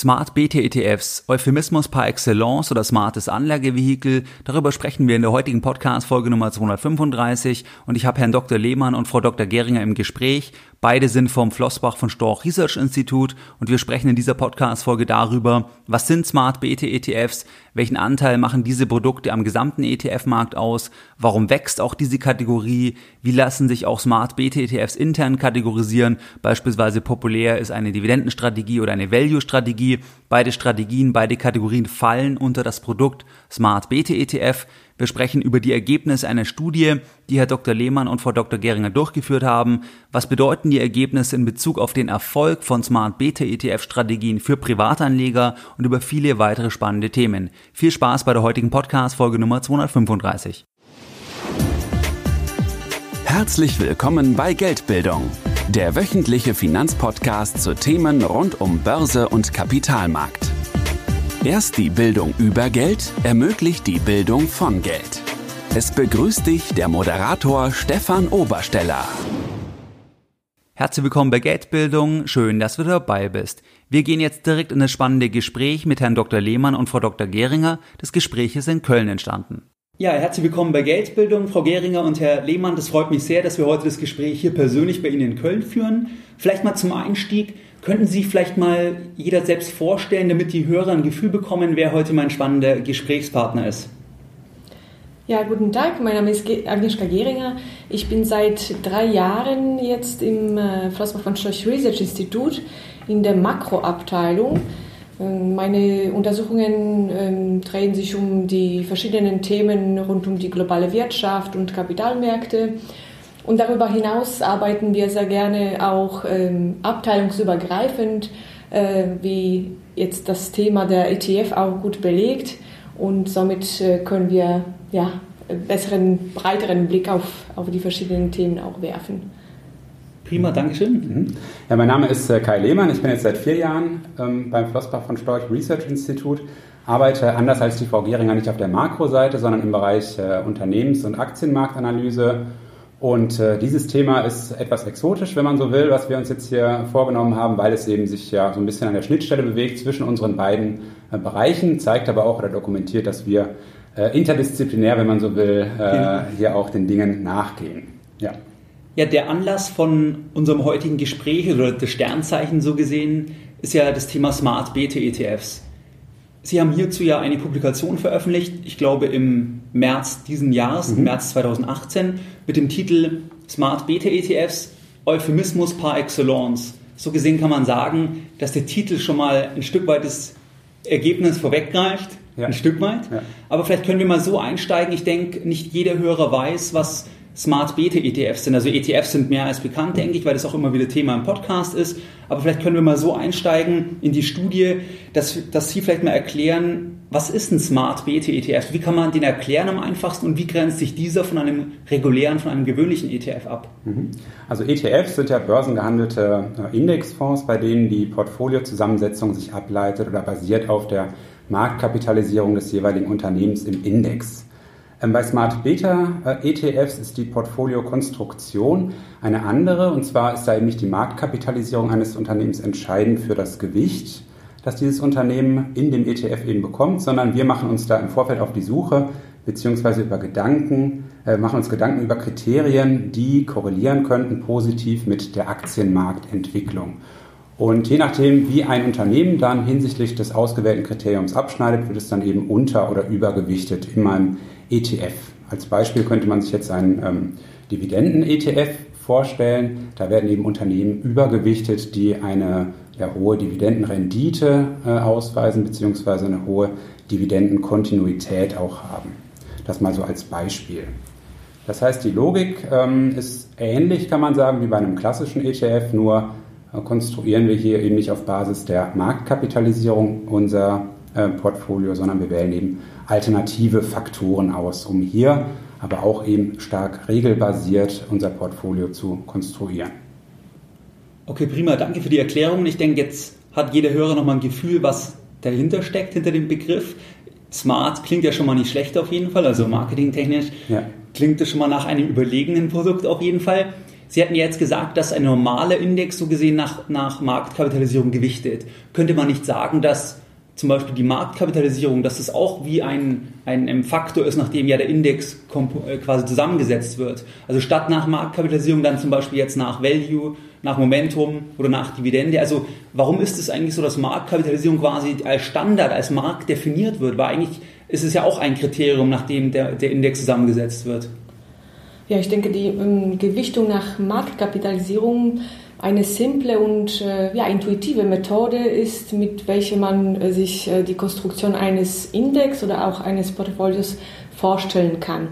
Smart BT-ETFs, Euphemismus par excellence oder smartes Anlagevehikel, darüber sprechen wir in der heutigen Podcast-Folge Nummer 235 und ich habe Herrn Dr. Lehmann und Frau Dr. Geringer im Gespräch. Beide sind vom Flossbach von Storch Research Institute und wir sprechen in dieser Podcast-Folge darüber, was sind Smart BT-ETFs, welchen Anteil machen diese Produkte am gesamten ETF-Markt aus, warum wächst auch diese Kategorie, wie lassen sich auch Smart BT-ETFs intern kategorisieren, beispielsweise populär ist eine Dividendenstrategie oder eine Value-Strategie, beide Strategien, beide Kategorien fallen unter das Produkt Smart BT-ETF, wir sprechen über die Ergebnisse einer Studie, die Herr Dr. Lehmann und Frau Dr. Geringer durchgeführt haben. Was bedeuten die Ergebnisse in Bezug auf den Erfolg von Smart Beta ETF Strategien für Privatanleger und über viele weitere spannende Themen. Viel Spaß bei der heutigen Podcast Folge Nummer 235. Herzlich willkommen bei Geldbildung, der wöchentliche Finanzpodcast zu Themen rund um Börse und Kapitalmarkt. Erst die Bildung über Geld ermöglicht die Bildung von Geld. Es begrüßt dich der Moderator Stefan Obersteller. Herzlich willkommen bei Geldbildung. Schön, dass du dabei bist. Wir gehen jetzt direkt in das spannende Gespräch mit Herrn Dr. Lehmann und Frau Dr. Geringer. Das Gespräch ist in Köln entstanden. Ja, herzlich willkommen bei Geldbildung, Frau Geringer und Herr Lehmann. Das freut mich sehr, dass wir heute das Gespräch hier persönlich bei Ihnen in Köln führen. Vielleicht mal zum Einstieg. Könnten Sie vielleicht mal jeder selbst vorstellen, damit die Hörer ein Gefühl bekommen, wer heute mein spannender Gesprächspartner ist? Ja, guten Tag. Mein Name ist Agnieszka Geringer. Ich bin seit drei Jahren jetzt im äh, Flossbach von Storch Research Institut in der Makroabteilung. Ähm, meine Untersuchungen ähm, drehen sich um die verschiedenen Themen rund um die globale Wirtschaft und Kapitalmärkte. Und darüber hinaus arbeiten wir sehr gerne auch ähm, abteilungsübergreifend, äh, wie jetzt das Thema der ETF auch gut belegt. Und somit äh, können wir ja, besseren, breiteren Blick auf, auf die verschiedenen Themen auch werfen. Prima, Dankeschön. Mhm. Ja, mein Name ist äh, Kai Lehmann. Ich bin jetzt seit vier Jahren ähm, beim Flossbach von Storch Research Institute. Arbeite anders als die Frau Geringer nicht auf der Makroseite, sondern im Bereich äh, Unternehmens- und Aktienmarktanalyse und äh, dieses Thema ist etwas exotisch, wenn man so will, was wir uns jetzt hier vorgenommen haben, weil es eben sich ja so ein bisschen an der Schnittstelle bewegt zwischen unseren beiden äh, Bereichen, zeigt aber auch oder dokumentiert, dass wir äh, interdisziplinär, wenn man so will, äh, hier auch den Dingen nachgehen. Ja. Ja, der Anlass von unserem heutigen Gespräch oder das Sternzeichen so gesehen ist ja das Thema Smart Beta ETFs. Sie haben hierzu ja eine Publikation veröffentlicht, ich glaube im März diesen Jahres, mhm. März 2018, mit dem Titel Smart Beta ETFs, Euphemismus par excellence. So gesehen kann man sagen, dass der Titel schon mal ein Stück weit das Ergebnis vorweggreift, ja. ein Stück weit. Ja. Aber vielleicht können wir mal so einsteigen. Ich denke, nicht jeder Hörer weiß, was Smart Beta ETFs sind. Also ETFs sind mehr als bekannt, denke ich, weil das auch immer wieder Thema im Podcast ist. Aber vielleicht können wir mal so einsteigen in die Studie, dass, dass Sie vielleicht mal erklären, was ist ein Smart Beta ETF? Wie kann man den erklären am einfachsten und wie grenzt sich dieser von einem regulären, von einem gewöhnlichen ETF ab? Mhm. Also ETFs sind ja börsengehandelte äh, Indexfonds, bei denen die Portfoliozusammensetzung sich ableitet oder basiert auf der Marktkapitalisierung des jeweiligen Unternehmens im Index. Ähm, bei Smart Beta äh, ETFs ist die Portfoliokonstruktion eine andere. Und zwar ist da eben nicht die Marktkapitalisierung eines Unternehmens entscheidend für das Gewicht, das dieses Unternehmen in dem ETF eben bekommt, sondern wir machen uns da im Vorfeld auf die Suche beziehungsweise über Gedanken, äh, machen uns Gedanken über Kriterien, die korrelieren könnten positiv mit der Aktienmarktentwicklung. Und je nachdem, wie ein Unternehmen dann hinsichtlich des ausgewählten Kriteriums abschneidet, wird es dann eben unter- oder übergewichtet in meinem ETF. Als Beispiel könnte man sich jetzt einen ähm, Dividenden-ETF vorstellen. Da werden eben Unternehmen übergewichtet, die eine ja, hohe Dividendenrendite äh, ausweisen, beziehungsweise eine hohe Dividendenkontinuität auch haben. Das mal so als Beispiel. Das heißt, die Logik ähm, ist ähnlich, kann man sagen, wie bei einem klassischen ETF, nur äh, konstruieren wir hier eben nicht auf Basis der Marktkapitalisierung unser äh, Portfolio, sondern wir wählen eben alternative Faktoren aus, um hier aber auch eben stark regelbasiert unser Portfolio zu konstruieren. Okay, prima, danke für die Erklärung. Ich denke, jetzt hat jeder Hörer nochmal ein Gefühl, was dahinter steckt, hinter dem Begriff. Smart klingt ja schon mal nicht schlecht auf jeden Fall, also marketingtechnisch ja. klingt das schon mal nach einem überlegenen Produkt auf jeden Fall. Sie hatten ja jetzt gesagt, dass ein normaler Index so gesehen nach, nach Marktkapitalisierung gewichtet. Könnte man nicht sagen, dass zum Beispiel die Marktkapitalisierung, dass es auch wie ein, ein, Faktor ist, nachdem ja der Index äh, quasi zusammengesetzt wird. Also statt nach Marktkapitalisierung dann zum Beispiel jetzt nach Value, nach Momentum oder nach Dividende. Also warum ist es eigentlich so, dass Marktkapitalisierung quasi als Standard, als Markt definiert wird? Weil eigentlich ist es ja auch ein Kriterium, nachdem der, der Index zusammengesetzt wird. Ja, ich denke, die ähm, Gewichtung nach Marktkapitalisierung eine simple und äh, ja, intuitive Methode ist, mit welcher man äh, sich äh, die Konstruktion eines Index oder auch eines Portfolios vorstellen kann.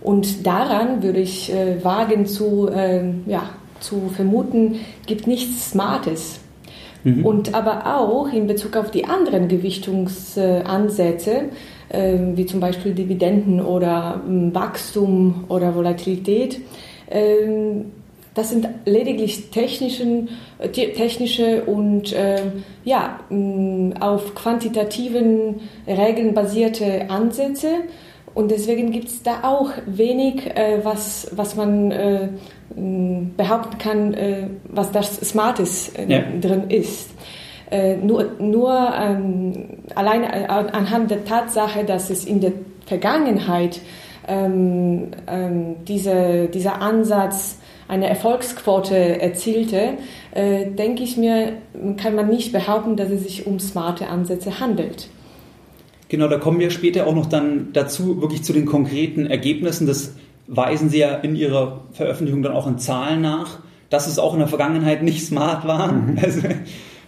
Und daran würde ich wagen zu, ähm, ja, zu vermuten, gibt nichts Smartes. Mhm. Und aber auch in Bezug auf die anderen Gewichtungsansätze, ähm, wie zum Beispiel Dividenden oder ähm, Wachstum oder Volatilität. Das sind lediglich technischen, äh, technische und ja, auf quantitativen Regeln basierte Ansätze. Und deswegen gibt es da auch wenig, äh, was, was man behaupten kann, was das Smartes ja. drin ist. Äh, nur, nur ähm, allein äh, anhand der Tatsache, dass es in der Vergangenheit ähm, ähm, diese, dieser Ansatz eine Erfolgsquote erzielte, äh, denke ich mir, kann man nicht behaupten, dass es sich um smarte Ansätze handelt. Genau, da kommen wir später auch noch dann dazu, wirklich zu den konkreten Ergebnissen. Das weisen Sie ja in Ihrer Veröffentlichung dann auch in Zahlen nach, dass es auch in der Vergangenheit nicht smart war. Mhm. Also,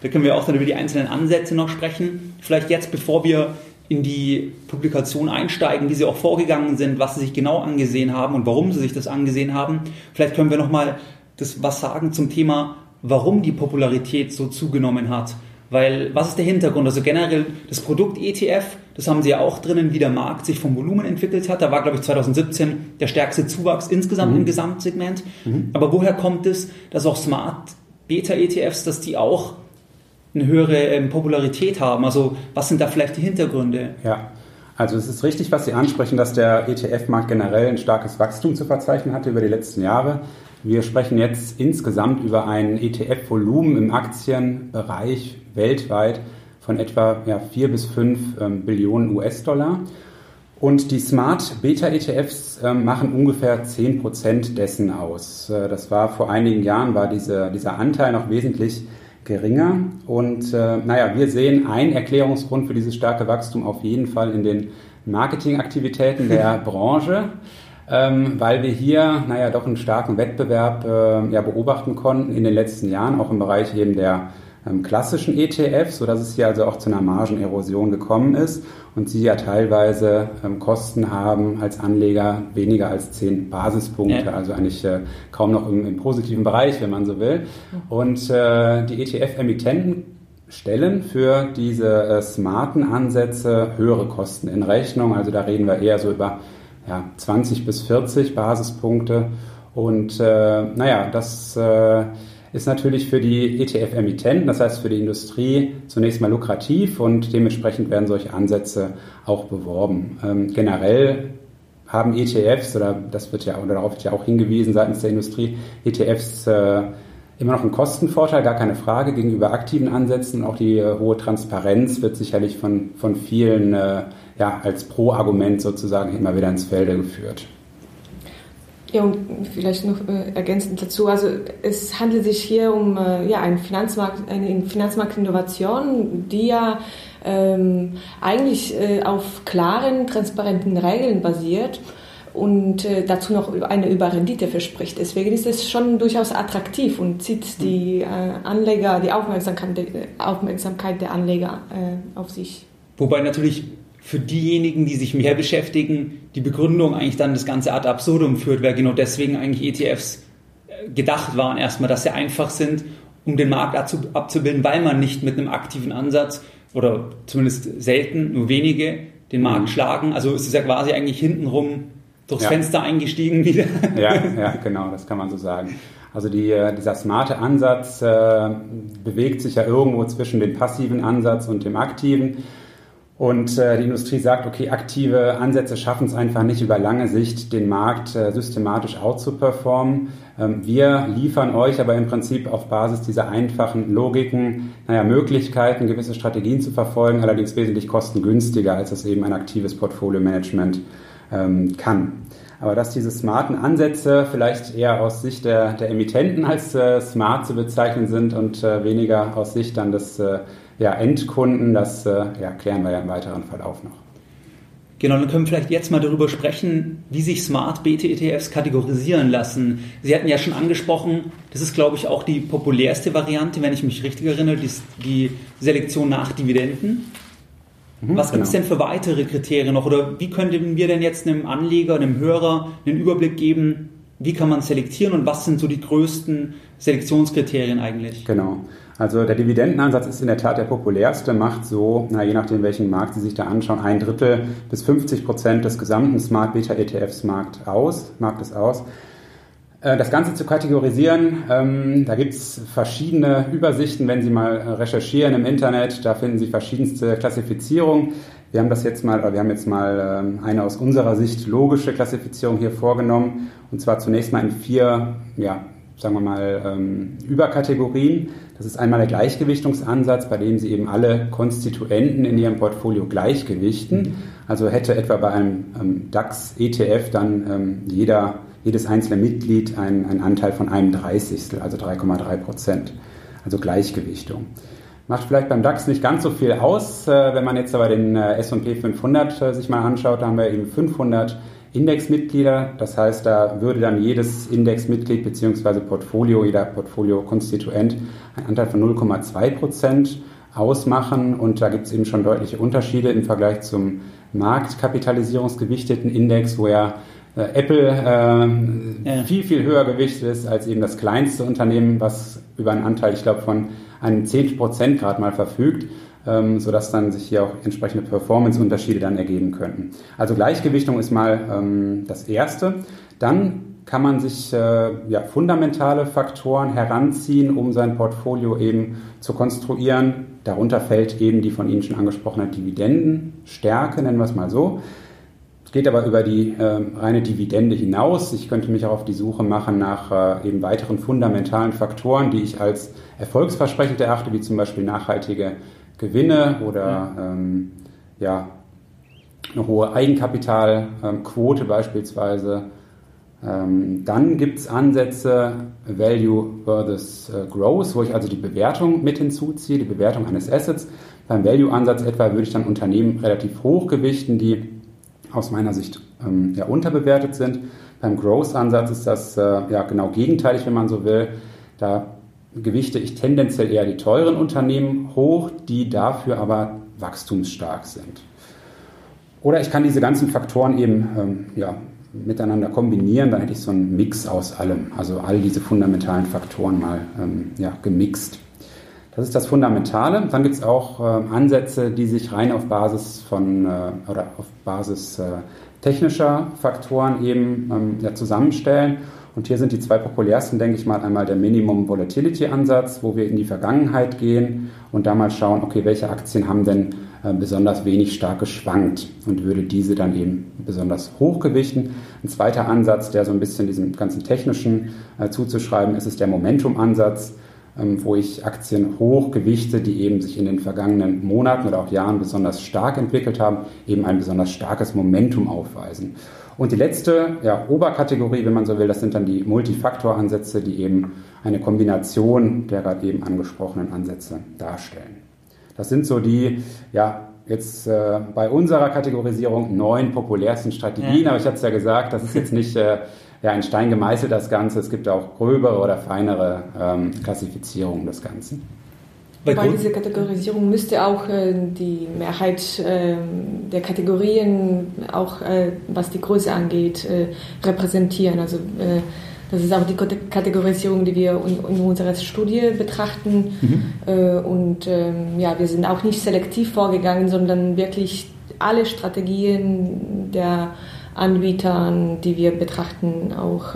da können wir auch dann über die einzelnen Ansätze noch sprechen. Vielleicht jetzt, bevor wir in die Publikation einsteigen, wie Sie auch vorgegangen sind, was Sie sich genau angesehen haben und warum Sie sich das angesehen haben. Vielleicht können wir nochmal das was sagen zum Thema, warum die Popularität so zugenommen hat. Weil, was ist der Hintergrund? Also generell das Produkt ETF, das haben Sie ja auch drinnen, wie der Markt sich vom Volumen entwickelt hat. Da war, glaube ich, 2017 der stärkste Zuwachs insgesamt mhm. im Gesamtsegment. Mhm. Aber woher kommt es, dass auch Smart Beta ETFs, dass die auch eine höhere ähm, Popularität haben? Also was sind da vielleicht die Hintergründe? Ja, also es ist richtig, was Sie ansprechen, dass der ETF-Markt generell ein starkes Wachstum zu verzeichnen hatte über die letzten Jahre. Wir sprechen jetzt insgesamt über ein ETF-Volumen im Aktienbereich weltweit von etwa ja, 4 bis 5 ähm, Billionen US-Dollar. Und die Smart Beta ETFs äh, machen ungefähr 10 Prozent dessen aus. Äh, das war vor einigen Jahren, war diese, dieser Anteil noch wesentlich geringer. Und äh, naja, wir sehen einen Erklärungsgrund für dieses starke Wachstum auf jeden Fall in den Marketingaktivitäten der Branche, ähm, weil wir hier, naja, doch einen starken Wettbewerb äh, ja, beobachten konnten in den letzten Jahren, auch im Bereich eben der klassischen ETFs, sodass es hier also auch zu einer Margenerosion gekommen ist und sie ja teilweise ähm, Kosten haben als Anleger weniger als 10 Basispunkte, ja. also eigentlich äh, kaum noch im, im, positiven Bereich, wenn man so will. Und äh, die ETF-Emittenten stellen für diese äh, smarten Ansätze höhere Kosten in Rechnung. Also da reden wir eher so über ja, 20 bis 40 Basispunkte. Und äh, naja, das äh, ist natürlich für die ETF-Emittenten, das heißt für die Industrie, zunächst mal lukrativ und dementsprechend werden solche Ansätze auch beworben. Ähm, generell haben ETFs, oder das wird ja, oder darauf wird ja auch hingewiesen seitens der Industrie, ETFs äh, immer noch einen Kostenvorteil, gar keine Frage, gegenüber aktiven Ansätzen. Auch die äh, hohe Transparenz wird sicherlich von, von vielen äh, ja, als Pro-Argument sozusagen immer wieder ins Felde geführt. Ja, und vielleicht noch äh, ergänzend dazu, also es handelt sich hier um äh, ja, einen Finanzmarkt, eine Finanzmarktinnovation, die ja ähm, eigentlich äh, auf klaren, transparenten Regeln basiert und äh, dazu noch eine Überrendite verspricht. Deswegen ist es schon durchaus attraktiv und zieht die äh, Anleger, die Aufmerksamkeit, Aufmerksamkeit der Anleger äh, auf sich. Wobei natürlich für diejenigen, die sich mehr beschäftigen, die Begründung eigentlich dann das Ganze ad absurdum führt, weil genau deswegen eigentlich ETFs äh, gedacht waren erstmal, dass sie einfach sind, um den Markt abzubilden, weil man nicht mit einem aktiven Ansatz oder zumindest selten, nur wenige, den Markt mhm. schlagen. Also es ist ja quasi eigentlich hintenrum durchs ja. Fenster eingestiegen wieder. Ja, ja, genau, das kann man so sagen. Also die, äh, dieser smarte Ansatz äh, bewegt sich ja irgendwo zwischen dem passiven Ansatz und dem aktiven. Und äh, die Industrie sagt, okay, aktive Ansätze schaffen es einfach nicht über lange Sicht, den Markt äh, systematisch outzuperformen. Ähm, wir liefern euch aber im Prinzip auf Basis dieser einfachen Logiken, naja, Möglichkeiten, gewisse Strategien zu verfolgen, allerdings wesentlich kostengünstiger, als es eben ein aktives Portfolio-Management ähm, kann. Aber dass diese smarten Ansätze vielleicht eher aus Sicht der, der Emittenten als äh, smart zu bezeichnen sind und äh, weniger aus Sicht dann des äh, ja, Endkunden, das äh, ja, klären wir ja im weiteren Verlauf noch. Genau, dann können wir vielleicht jetzt mal darüber sprechen, wie sich Smart BT-ETFs kategorisieren lassen. Sie hatten ja schon angesprochen, das ist, glaube ich, auch die populärste Variante, wenn ich mich richtig erinnere, die, die Selektion nach Dividenden. Mhm, Was gibt es genau. denn für weitere Kriterien noch? Oder wie könnten wir denn jetzt einem Anleger, einem Hörer einen Überblick geben, wie kann man selektieren und was sind so die größten Selektionskriterien eigentlich? Genau. Also der Dividendenansatz ist in der Tat der populärste, macht so, na, je nachdem welchen Markt Sie sich da anschauen, ein Drittel bis 50 Prozent des gesamten Smart Beta ETFs Markt aus, Marktes aus. Äh, das Ganze zu kategorisieren, ähm, da gibt es verschiedene Übersichten, wenn Sie mal recherchieren im Internet, da finden Sie verschiedenste Klassifizierungen. Wir haben das jetzt mal, wir haben jetzt mal ähm, eine aus unserer Sicht logische Klassifizierung hier vorgenommen, und zwar zunächst mal in vier, ja, sagen wir mal, ähm, Überkategorien. Das ist einmal der Gleichgewichtungsansatz, bei dem Sie eben alle Konstituenten in Ihrem Portfolio gleichgewichten. Also hätte etwa bei einem ähm, DAX-ETF dann ähm, jeder, jedes einzelne Mitglied einen, einen Anteil von einem Dreißigstel, also 3,3 Prozent. Also Gleichgewichtung. Macht vielleicht beim DAX nicht ganz so viel aus. Äh, wenn man jetzt aber den äh, S&P 500 äh, sich mal anschaut, da haben wir eben 500 Indexmitglieder. Das heißt, da würde dann jedes Indexmitglied bzw. Portfolio, jeder Portfolio-Konstituent einen Anteil von 0,2 Prozent ausmachen. Und da gibt es eben schon deutliche Unterschiede im Vergleich zum marktkapitalisierungsgewichteten Index, wo ja äh, Apple äh, ja. viel, viel höher gewichtet ist als eben das kleinste Unternehmen, was über einen Anteil, ich glaube, von einem 10 Prozent gerade mal verfügt ähm, sodass dann sich hier auch entsprechende Performance-Unterschiede dann ergeben könnten. Also Gleichgewichtung ist mal ähm, das Erste. Dann kann man sich äh, ja, fundamentale Faktoren heranziehen, um sein Portfolio eben zu konstruieren. Darunter fällt eben die von Ihnen schon angesprochene Dividendenstärke, nennen wir es mal so. Es geht aber über die äh, reine Dividende hinaus. Ich könnte mich auch auf die Suche machen nach äh, eben weiteren fundamentalen Faktoren, die ich als erfolgsversprechend erachte, wie zum Beispiel nachhaltige Gewinne oder ähm, ja, eine hohe Eigenkapitalquote beispielsweise. Ähm, dann gibt es Ansätze Value versus äh, Growth, wo ich also die Bewertung mit hinzuziehe, die Bewertung eines Assets. Beim Value-Ansatz etwa würde ich dann Unternehmen relativ hoch gewichten, die aus meiner Sicht ähm, ja, unterbewertet sind. Beim Growth-Ansatz ist das äh, ja genau gegenteilig, wenn man so will. Da gewichte ich tendenziell eher die teuren Unternehmen hoch, die dafür aber wachstumsstark sind. Oder ich kann diese ganzen Faktoren eben ähm, ja, miteinander kombinieren, dann hätte ich so einen Mix aus allem, also all diese fundamentalen Faktoren mal ähm, ja, gemixt. Das ist das Fundamentale. Dann gibt es auch äh, Ansätze, die sich rein auf Basis von äh, oder auf Basis äh, technischer Faktoren eben ähm, ja, zusammenstellen. Und hier sind die zwei populärsten, denke ich mal, einmal der Minimum Volatility Ansatz, wo wir in die Vergangenheit gehen und da mal schauen, okay, welche Aktien haben denn äh, besonders wenig stark geschwankt und würde diese dann eben besonders hochgewichten. Ein zweiter Ansatz, der so ein bisschen diesem ganzen technischen äh, zuzuschreiben ist, ist der Momentum Ansatz wo ich Aktien hochgewichte, die eben sich in den vergangenen Monaten oder auch Jahren besonders stark entwickelt haben, eben ein besonders starkes Momentum aufweisen. Und die letzte ja, Oberkategorie, wenn man so will, das sind dann die Multifaktoransätze, die eben eine Kombination der gerade eben angesprochenen Ansätze darstellen. Das sind so die, ja, jetzt äh, bei unserer Kategorisierung neun populärsten Strategien, ja. aber ich hatte es ja gesagt, das ist jetzt nicht äh, ja, ein Stein gemeißelt, das Ganze. Es gibt auch gröbere oder feinere ähm, Klassifizierungen des Ganzen. Bei, Bei dieser Kategorisierung müsste auch äh, die Mehrheit äh, der Kategorien, auch äh, was die Größe angeht, äh, repräsentieren. Also äh, das ist auch die Kategorisierung, die wir in, in unserer Studie betrachten. Mhm. Äh, und ähm, ja, wir sind auch nicht selektiv vorgegangen, sondern wirklich alle Strategien der Anbietern, die wir betrachten, auch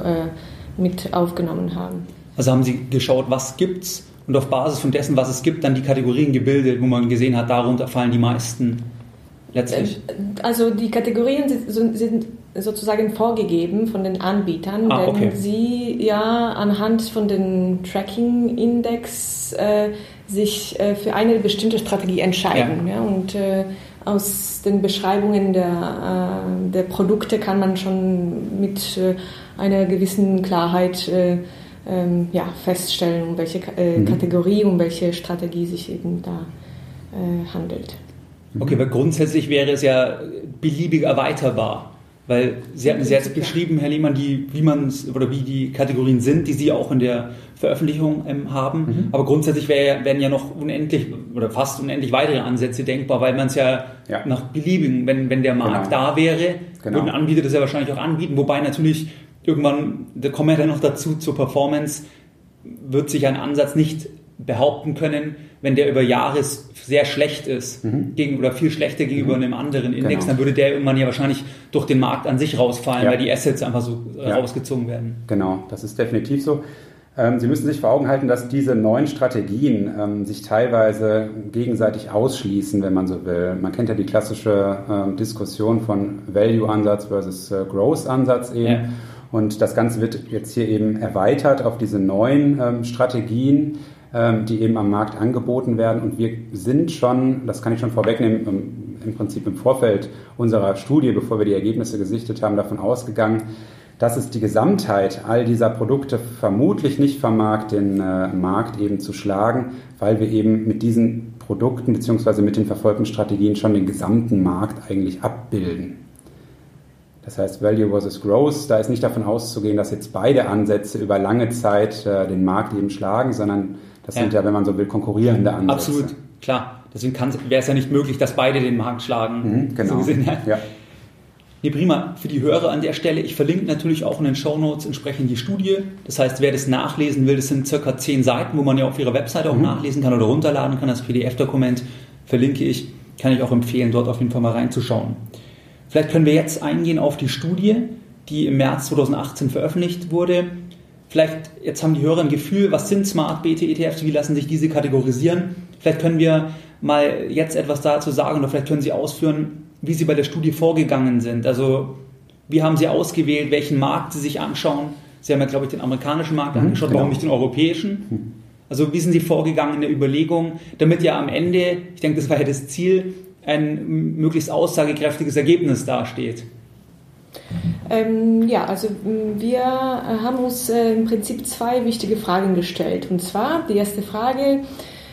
mit aufgenommen haben. Also haben Sie geschaut, was gibt es und auf Basis von dessen, was es gibt, dann die Kategorien gebildet, wo man gesehen hat, darunter fallen die meisten letztlich? Also die Kategorien sind sozusagen vorgegeben von den Anbietern, ah, okay. denn sie ja anhand von den Tracking-Index äh, sich äh, für eine bestimmte Strategie entscheiden. Ja. ja und äh, aus den Beschreibungen der, äh, der Produkte kann man schon mit äh, einer gewissen Klarheit äh, ähm, ja, feststellen, um welche mhm. Kategorie, um welche Strategie sich eben da handelt. Okay, weil grundsätzlich wäre es ja beliebig erweiterbar. Weil Sie hatten jetzt beschrieben, Herr Lehmann, die, wie man oder wie die Kategorien sind, die Sie auch in der Veröffentlichung ähm, haben. Mhm. Aber grundsätzlich wär, werden ja noch unendlich oder fast unendlich weitere Ansätze denkbar, weil man es ja, ja, nach beliebigen, wenn, wenn der Markt genau. da wäre, genau. würden Anbieter das ja wahrscheinlich auch anbieten. Wobei natürlich irgendwann, da kommen wir dann noch dazu, zur Performance, wird sich ein Ansatz nicht behaupten können, wenn der über Jahre sehr schlecht ist mhm. gegen, oder viel schlechter gegenüber mhm. einem anderen Index, genau. dann würde der irgendwann ja wahrscheinlich durch den Markt an sich rausfallen, ja. weil die Assets einfach so ja. rausgezogen werden. Genau, das ist definitiv so. Ähm, Sie müssen sich vor Augen halten, dass diese neuen Strategien ähm, sich teilweise gegenseitig ausschließen, wenn man so will. Man kennt ja die klassische ähm, Diskussion von Value-Ansatz versus äh, Growth-Ansatz eben. Ja. Und das Ganze wird jetzt hier eben erweitert auf diese neuen ähm, Strategien die eben am Markt angeboten werden. Und wir sind schon, das kann ich schon vorwegnehmen, im Prinzip im Vorfeld unserer Studie, bevor wir die Ergebnisse gesichtet haben, davon ausgegangen, dass es die Gesamtheit all dieser Produkte vermutlich nicht vermag, den äh, Markt eben zu schlagen, weil wir eben mit diesen Produkten bzw. mit den verfolgten Strategien schon den gesamten Markt eigentlich abbilden. Das heißt, Value versus Growth, da ist nicht davon auszugehen, dass jetzt beide Ansätze über lange Zeit äh, den Markt eben schlagen, sondern das ja. sind ja, wenn man so will, konkurrierende Ansätze. Absolut, klar. Deswegen wäre es ja nicht möglich, dass beide den Markt schlagen. Mhm, genau. So ja. ja. Nee, prima. Für die Hörer an der Stelle, ich verlinke natürlich auch in den Show Notes entsprechend die Studie. Das heißt, wer das nachlesen will, das sind circa zehn Seiten, wo man ja auf ihrer Webseite auch mhm. nachlesen kann oder runterladen kann. Das PDF-Dokument verlinke ich. Kann ich auch empfehlen, dort auf jeden Fall mal reinzuschauen. Vielleicht können wir jetzt eingehen auf die Studie, die im März 2018 veröffentlicht wurde. Vielleicht, jetzt haben die Hörer ein Gefühl, was sind Smart BT ETFs, wie lassen sich diese kategorisieren? Vielleicht können wir mal jetzt etwas dazu sagen oder vielleicht können Sie ausführen, wie Sie bei der Studie vorgegangen sind. Also, wie haben Sie ausgewählt, welchen Markt Sie sich anschauen? Sie haben ja, glaube ich, den amerikanischen Markt mhm, angeschaut, genau. warum nicht den europäischen? Mhm. Also, wie sind Sie vorgegangen in der Überlegung, damit ja am Ende, ich denke, das war ja das Ziel, ein möglichst aussagekräftiges Ergebnis dasteht? Ähm, ja, also wir haben uns äh, im Prinzip zwei wichtige Fragen gestellt. Und zwar die erste Frage,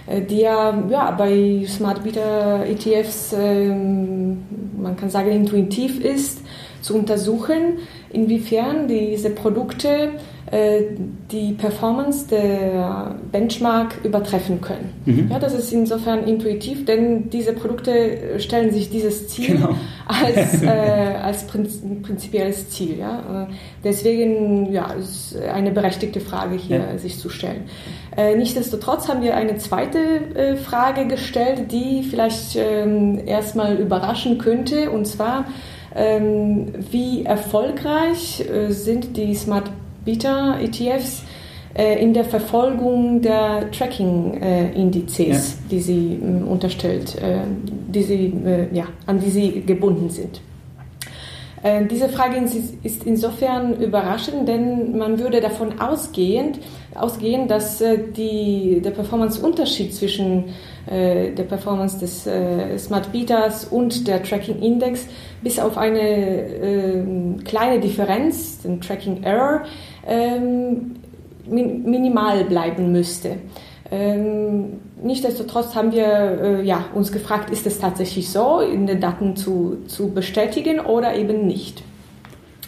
äh, die ja, ja bei Smart Beta ETFs, äh, man kann sagen, intuitiv ist, zu untersuchen, inwiefern diese Produkte äh, die Performance der Benchmark übertreffen können. Mhm. Ja, das ist insofern intuitiv, denn diese Produkte stellen sich dieses Ziel genau. als, äh, als prinzipielles Ziel. Ja. Äh, deswegen ja, ist eine berechtigte Frage hier ja. sich zu stellen. Äh, nichtsdestotrotz haben wir eine zweite äh, Frage gestellt, die vielleicht ähm, erstmal überraschen könnte, und zwar, ähm, wie erfolgreich äh, sind die Smart Beta ETFs äh, in der Verfolgung der Tracking-Indizes, ja. die sie ähm, unterstellt, äh, die sie, ja, an die sie gebunden sind. Diese Frage ist insofern überraschend, denn man würde davon ausgehen, ausgehen dass die, der Performance-Unterschied zwischen äh, der Performance des äh, Smart Betas und der Tracking Index bis auf eine äh, kleine Differenz, den Tracking Error, ähm, minimal bleiben müsste. Ähm, nichtsdestotrotz haben wir äh, ja, uns gefragt, ist es tatsächlich so, in den Daten zu, zu bestätigen oder eben nicht.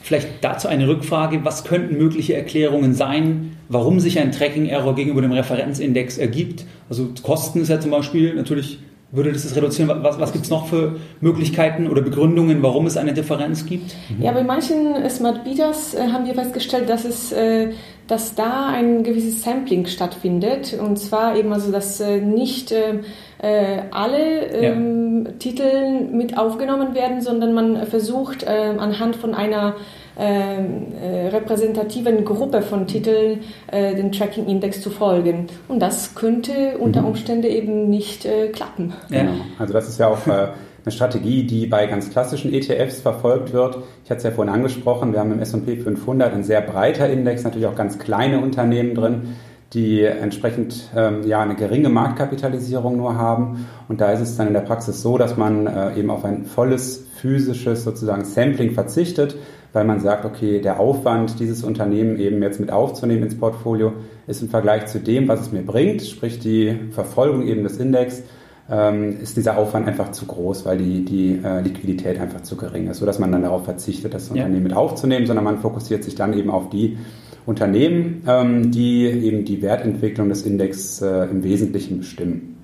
Vielleicht dazu eine Rückfrage, was könnten mögliche Erklärungen sein, warum sich ein Tracking-Error gegenüber dem Referenzindex ergibt? Also Kosten ist ja zum Beispiel natürlich, würde das das reduzieren? Was, was gibt es noch für Möglichkeiten oder Begründungen, warum es eine Differenz gibt? Ja, bei manchen Smart Beaters äh, haben wir festgestellt, dass es äh, dass da ein gewisses Sampling stattfindet und zwar eben also, dass äh, nicht äh, äh alle ähm, ja. Titel mit aufgenommen werden, sondern man versucht äh, anhand von einer ähm, äh, repräsentativen Gruppe von Titeln äh, den Tracking-Index zu folgen. Und das könnte unter mhm. Umständen eben nicht äh, klappen. Ja. Genau. Also das ist ja auch äh, eine Strategie, die bei ganz klassischen ETFs verfolgt wird. Ich hatte es ja vorhin angesprochen, wir haben im S&P 500 ein sehr breiter Index, natürlich auch ganz kleine Unternehmen drin, die entsprechend ähm, ja eine geringe Marktkapitalisierung nur haben. Und da ist es dann in der Praxis so, dass man äh, eben auf ein volles physisches sozusagen Sampling verzichtet, weil man sagt, okay, der Aufwand, dieses Unternehmen eben jetzt mit aufzunehmen ins Portfolio, ist im Vergleich zu dem, was es mir bringt, sprich die Verfolgung eben des Index, ähm, ist dieser Aufwand einfach zu groß, weil die, die äh, Liquidität einfach zu gering ist, sodass man dann darauf verzichtet, das Unternehmen ja. mit aufzunehmen, sondern man fokussiert sich dann eben auf die Unternehmen, ähm, die eben die Wertentwicklung des Index äh, im Wesentlichen bestimmen.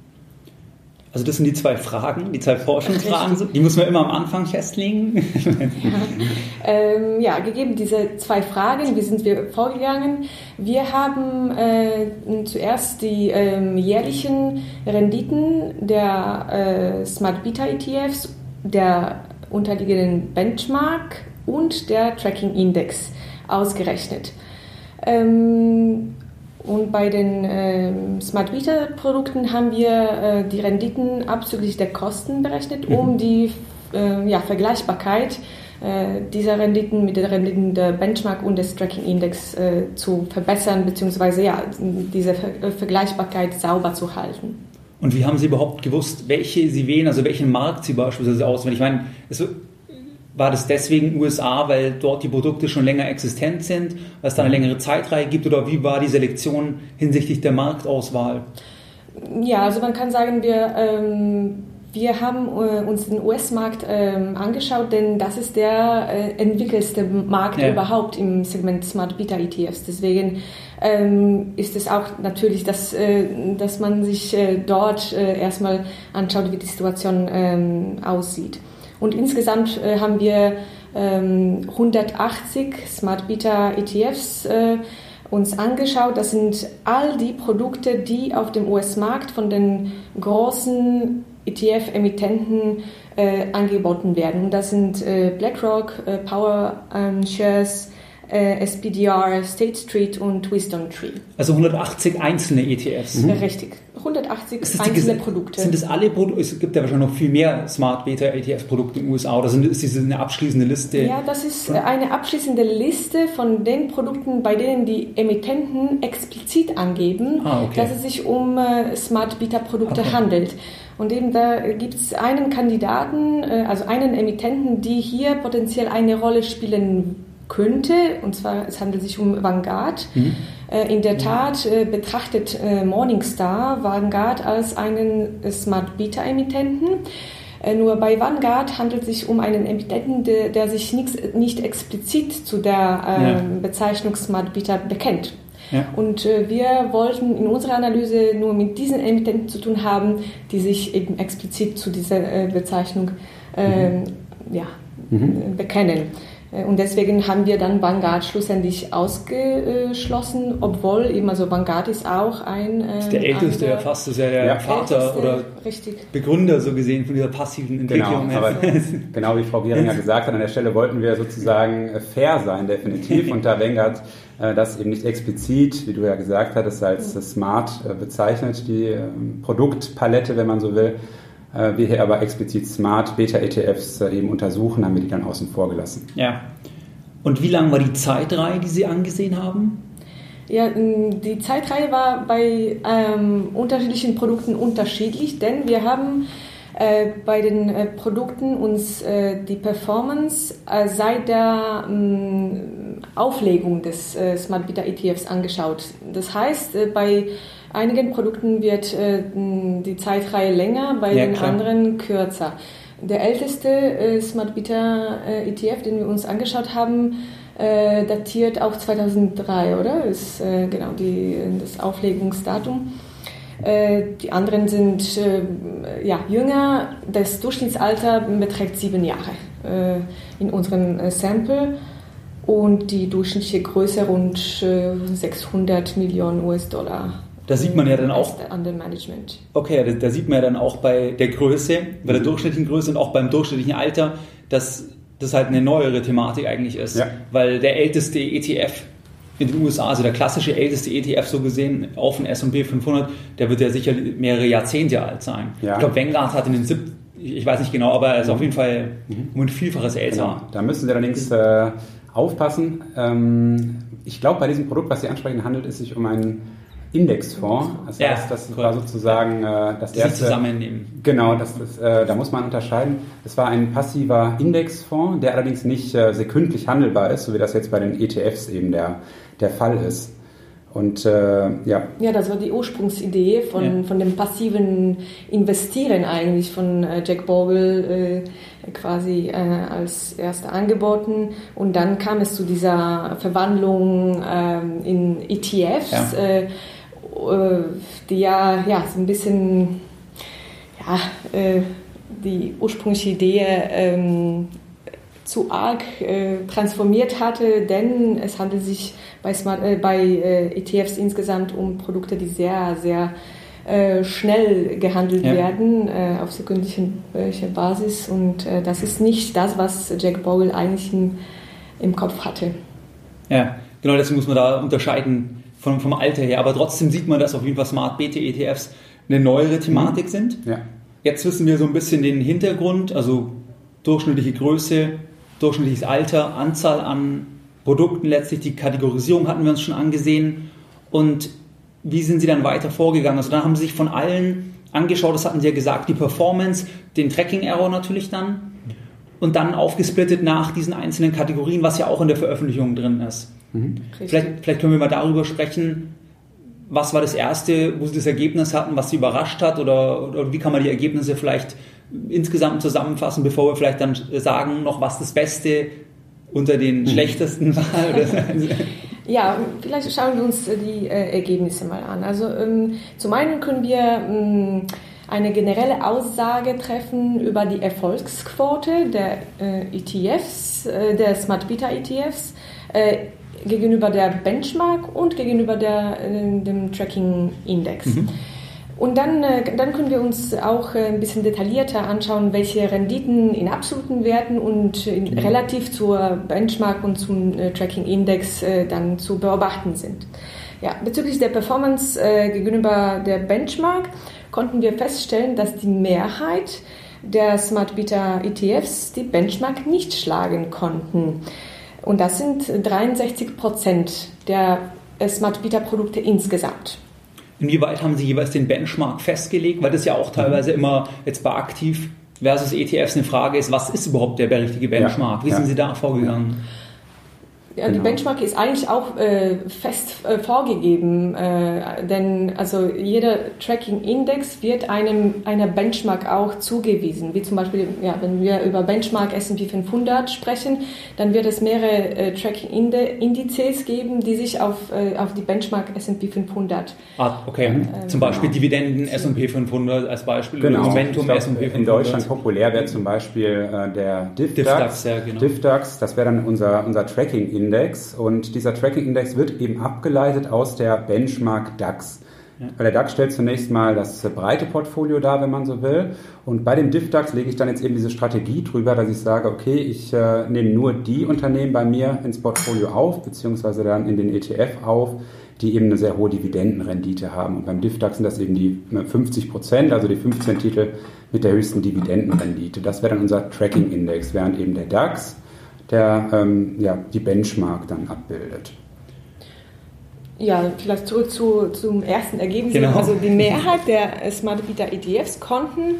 Also das sind die zwei Fragen, die zwei Forschungsfragen. Die muss man immer am Anfang festlegen. ja. Ähm, ja, gegeben diese zwei Fragen, wie sind wir vorgegangen? Wir haben äh, zuerst die ähm, jährlichen Renditen der äh, Smart Beta ETFs, der unterliegenden Benchmark und der Tracking Index ausgerechnet. Ähm, und bei den äh, Smart Meter Produkten haben wir äh, die Renditen abzüglich der Kosten berechnet, um mhm. die äh, ja, Vergleichbarkeit äh, dieser Renditen mit den Renditen der Benchmark und des Tracking Index äh, zu verbessern, beziehungsweise ja, diese Ver äh, Vergleichbarkeit sauber zu halten. Und wie haben Sie überhaupt gewusst, welche Sie wählen, also welchen Markt Sie beispielsweise auswählen? Ich meine, es war das deswegen USA, weil dort die Produkte schon länger existent sind, weil es da eine längere Zeitreihe gibt oder wie war die Selektion hinsichtlich der Marktauswahl? Ja, also man kann sagen, wir, ähm, wir haben äh, uns den US-Markt ähm, angeschaut, denn das ist der äh, entwickelste Markt ja. überhaupt im Segment Smart Beta ETFs. Deswegen ähm, ist es auch natürlich, dass, äh, dass man sich äh, dort äh, erstmal anschaut, wie die Situation ähm, aussieht. Und insgesamt äh, haben wir ähm, 180 Smart Beta ETFs äh, uns angeschaut. Das sind all die Produkte, die auf dem US-Markt von den großen ETF-Emittenten äh, angeboten werden. Das sind äh, BlackRock, äh, Power ähm, Shares, äh, SPDR, State Street und Wisdom Tree. Also 180 einzelne ETFs. Mhm. Richtig. 180 einzelne Produkte. Sind das alle Produkte? Es gibt ja wahrscheinlich noch viel mehr Smart Beta ETF-Produkte in den USA. Oder sind, ist das eine abschließende Liste? Ja, das ist eine abschließende Liste von den Produkten, bei denen die Emittenten explizit angeben, ah, okay. dass es sich um äh, Smart Beta-Produkte okay. handelt. Und eben da gibt es einen Kandidaten, äh, also einen Emittenten, die hier potenziell eine Rolle spielen könnte. Und zwar, es handelt sich um Vanguard. Mhm. Äh, in der Tat äh, betrachtet äh, Morningstar Vanguard als einen Smart Beta-Emittenten. Nur bei Vanguard handelt es sich um einen Emittenten, der, der sich nicht, nicht explizit zu der ja. Bezeichnung Smart Beta bekennt. Ja. Und äh, wir wollten in unserer Analyse nur mit diesen Emittenten zu tun haben, die sich eben explizit zu dieser äh, Bezeichnung äh, mhm. ja, mhm. bekennen. Äh, und deswegen haben wir dann Vanguard schlussendlich ausgeschlossen, obwohl eben, also Vanguard ist auch ein. Äh, ist der älteste, ja fast, ist ja der ja. Vater älteste, oder richtig. Begründer so gesehen von dieser passiven genau, Entwicklung. Genau, aber genau wie Frau Geringer gesagt hat, an der Stelle wollten wir sozusagen äh, fair sein, definitiv. Und da Vanguard äh, das eben nicht explizit, wie du ja gesagt hattest, als smart bezeichnet, die ähm, Produktpalette, wenn man so will, äh, wir hier aber explizit Smart Beta-ETFs äh, eben untersuchen, haben wir die dann außen vor gelassen. Ja. Und wie lang war die Zeitreihe, die Sie angesehen haben? Ja, die Zeitreihe war bei ähm, unterschiedlichen Produkten unterschiedlich, denn wir haben äh, bei den äh, Produkten uns äh, die Performance äh, seit der Auflegung des Smart Beta ETFs angeschaut. Das heißt, bei einigen Produkten wird äh, die Zeitreihe länger, bei ja, den klar. anderen kürzer. Der älteste äh, Smart Beta äh, ETF, den wir uns angeschaut haben, äh, datiert auch 2003, oder? Ist äh, genau die, das Auflegungsdatum. Äh, die anderen sind ja, jünger. Das Durchschnittsalter beträgt sieben Jahre in unserem Sample und die durchschnittliche Größe rund 600 Millionen US-Dollar. Da sieht man ja dann auch. Management. Okay, da, da, sieht man ja dann auch bei der Größe, bei der mhm. durchschnittlichen Größe und auch beim durchschnittlichen Alter, dass das halt eine neuere Thematik eigentlich ist. Ja. Weil der älteste ETF in den USA, also der klassische älteste ETF so gesehen auf den S&P 500, der wird ja sicher mehrere Jahrzehnte alt sein. Ja. Ich glaube, Vanguard hat in den ich weiß nicht genau, aber er ist auf jeden Fall um ein Vielfaches älter. Genau. Da müssen Sie allerdings äh, aufpassen. Ähm, ich glaube, bei diesem Produkt, was Sie ansprechen, handelt es sich um einen Indexfonds. Das Ja, heißt, das korrekt. war sozusagen äh, das sie erste. zusammennehmen. Genau, das, das, äh, da muss man unterscheiden. Es war ein passiver Indexfonds, der allerdings nicht äh, sekündlich handelbar ist, so wie das jetzt bei den ETFs eben der, der Fall ist. Und äh, ja, Ja, das war die Ursprungsidee von, Ja. von dem passiven Investieren eigentlich von äh, Jack Bogle äh, quasi äh, als erster angeboten. Und dann kam es zu dieser Verwandlung ähm, in ETFs, Ja. Äh, die ja, ja so ein bisschen ja, äh, die ursprüngliche Idee ähm, zu arg äh, transformiert hatte, denn es handelt sich bei, Smart, äh, bei äh, ETFs insgesamt um Produkte, die sehr, sehr äh, schnell gehandelt Ja. werden auf sekündlicher Basis und das ist nicht das, was Jack Bogle eigentlich im, im Kopf hatte. Ja, genau, deswegen muss man da unterscheiden vom, vom Alter her. Aber trotzdem sieht man, dass auf jeden Fall Smart Beta ETFs eine neuere Thematik sind. ja. Jetzt wissen wir so ein bisschen den Hintergrund, also durchschnittliche Größe, durchschnittliches Alter, Anzahl an Produkten, letztlich die Kategorisierung hatten wir uns schon angesehen. Und wie sind Sie dann weiter vorgegangen? Also dann haben Sie sich von allen angeschaut, das hatten Sie ja gesagt, die Performance, den Tracking-Error natürlich dann und dann aufgesplittet nach diesen einzelnen Kategorien, was ja auch in der Veröffentlichung drin ist. Richtig. Vielleicht, vielleicht können wir mal darüber sprechen, was war das Erste, wo Sie das Ergebnis hatten, was Sie überrascht hat oder, oder wie kann man die Ergebnisse vielleicht insgesamt zusammenfassen, bevor wir vielleicht dann sagen noch, was das Beste unter den schlechtesten war? Oder? Ja, vielleicht schauen wir uns die äh, Ergebnisse mal an. Also ähm, zum einen können wir ähm, eine generelle Aussage treffen über die Erfolgsquote der äh, ETFs, äh, der Smart Beta ETFs äh, gegenüber der Benchmark und gegenüber der, äh, dem Tracking Index. Und dann, äh, dann können wir uns auch äh, ein bisschen detaillierter anschauen, welche Renditen in absoluten Werten und in, relativ zur Benchmark und zum Tracking Index äh, dann zu beobachten sind. Ja, bezüglich der Performance gegenüber der Benchmark konnten wir feststellen, dass die Mehrheit der Smart Beta ETFs die Benchmark nicht schlagen konnten. Und das sind 63 Prozent der äh, Smart Beta Produkte insgesamt. Inwieweit haben Sie jeweils den Benchmark festgelegt? Weil das ja auch teilweise immer jetzt bei aktiv versus ETFs eine Frage ist, was ist überhaupt der richtige Benchmark? Wie sind Sie da vorgegangen? Ja, die Genau. Benchmark ist eigentlich auch äh, fest äh, vorgegeben, äh, denn also jeder Tracking-Index wird einem einer Benchmark auch zugewiesen. Wie zum Beispiel, ja, wenn wir über Benchmark S&P 500 sprechen, dann wird es mehrere äh, Tracking-Indizes geben, die sich auf, äh, auf die Benchmark S&P 500 Ah, okay. Zum Beispiel Dividenden S&P 500 als Beispiel Genau. Momentum glaub, S&P 500. in Deutschland populär wäre zum Beispiel äh, der DIFDAX. DIFDAX, ja, genau. DIFDAX, das wäre dann unser, unser Tracking-Index. Und dieser Tracking-Index wird eben abgeleitet aus der Benchmark DAX. Weil der DAX stellt zunächst mal das breite Portfolio dar, wenn man so will. Und bei dem DIFDAX lege ich dann jetzt eben diese Strategie drüber, dass ich sage, okay, ich äh, nehme nur die Unternehmen bei mir ins Portfolio auf, beziehungsweise dann in den ETF auf, die eben eine sehr hohe Dividendenrendite haben. Und beim DIFDAX sind das eben die äh, 50 Prozent, also die 15 Titel mit der höchsten Dividendenrendite. Das wäre dann unser Tracking-Index, während eben der DAX, der ähm, ja, die Benchmark dann abbildet. Ja, vielleicht zurück zu, zum ersten Ergebnis. Genau. Also die Mehrheit der Smart Beta ETFs konnten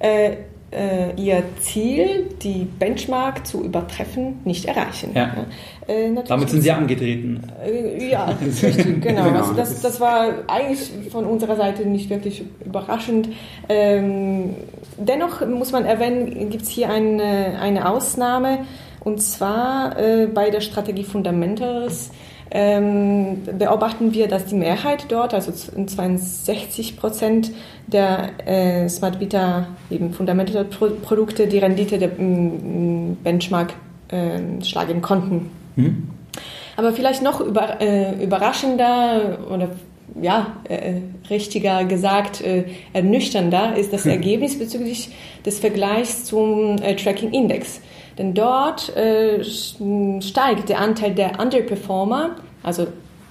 äh, äh, ihr Ziel, die Benchmark zu übertreffen, nicht erreichen. Ja. Äh, Damit sind Sie angetreten. Äh, Ja, richtig, genau. Genau, Also das das war eigentlich von unserer Seite nicht wirklich überraschend. Ähm, dennoch muss man erwähnen, gibt es hier eine, eine Ausnahme, und zwar äh, bei der Strategie Fundamentals. Ähm, beobachten wir, dass die Mehrheit dort, also 62 Prozent der äh, Smart Beta eben Fundamental Pro Produkte, die Rendite der Benchmark ähm, schlagen konnten. Aber vielleicht noch über, äh, überraschender oder ja, äh, richtiger gesagt, äh, ernüchternder ist das Ergebnis bezüglich des Vergleichs zum äh, Tracking Index. Denn dort äh, steigt der Anteil der Underperformer, also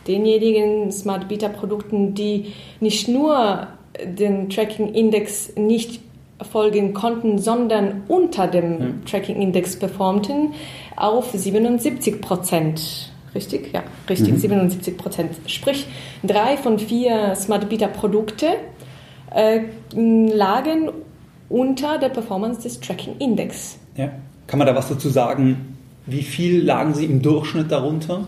denjenigen Smart Beta Produkten, die nicht nur den Tracking Index nicht folgen konnten, sondern unter dem hm. Tracking-Index performten, auf 77 Prozent. Richtig? Ja, richtig, mhm. 77 Prozent. Sprich, drei von vier Smart Beta Produkte äh, lagen unter der Performance des Tracking Index. Ja. Kann man da was dazu sagen? Wie viel lagen sie im Durchschnitt darunter?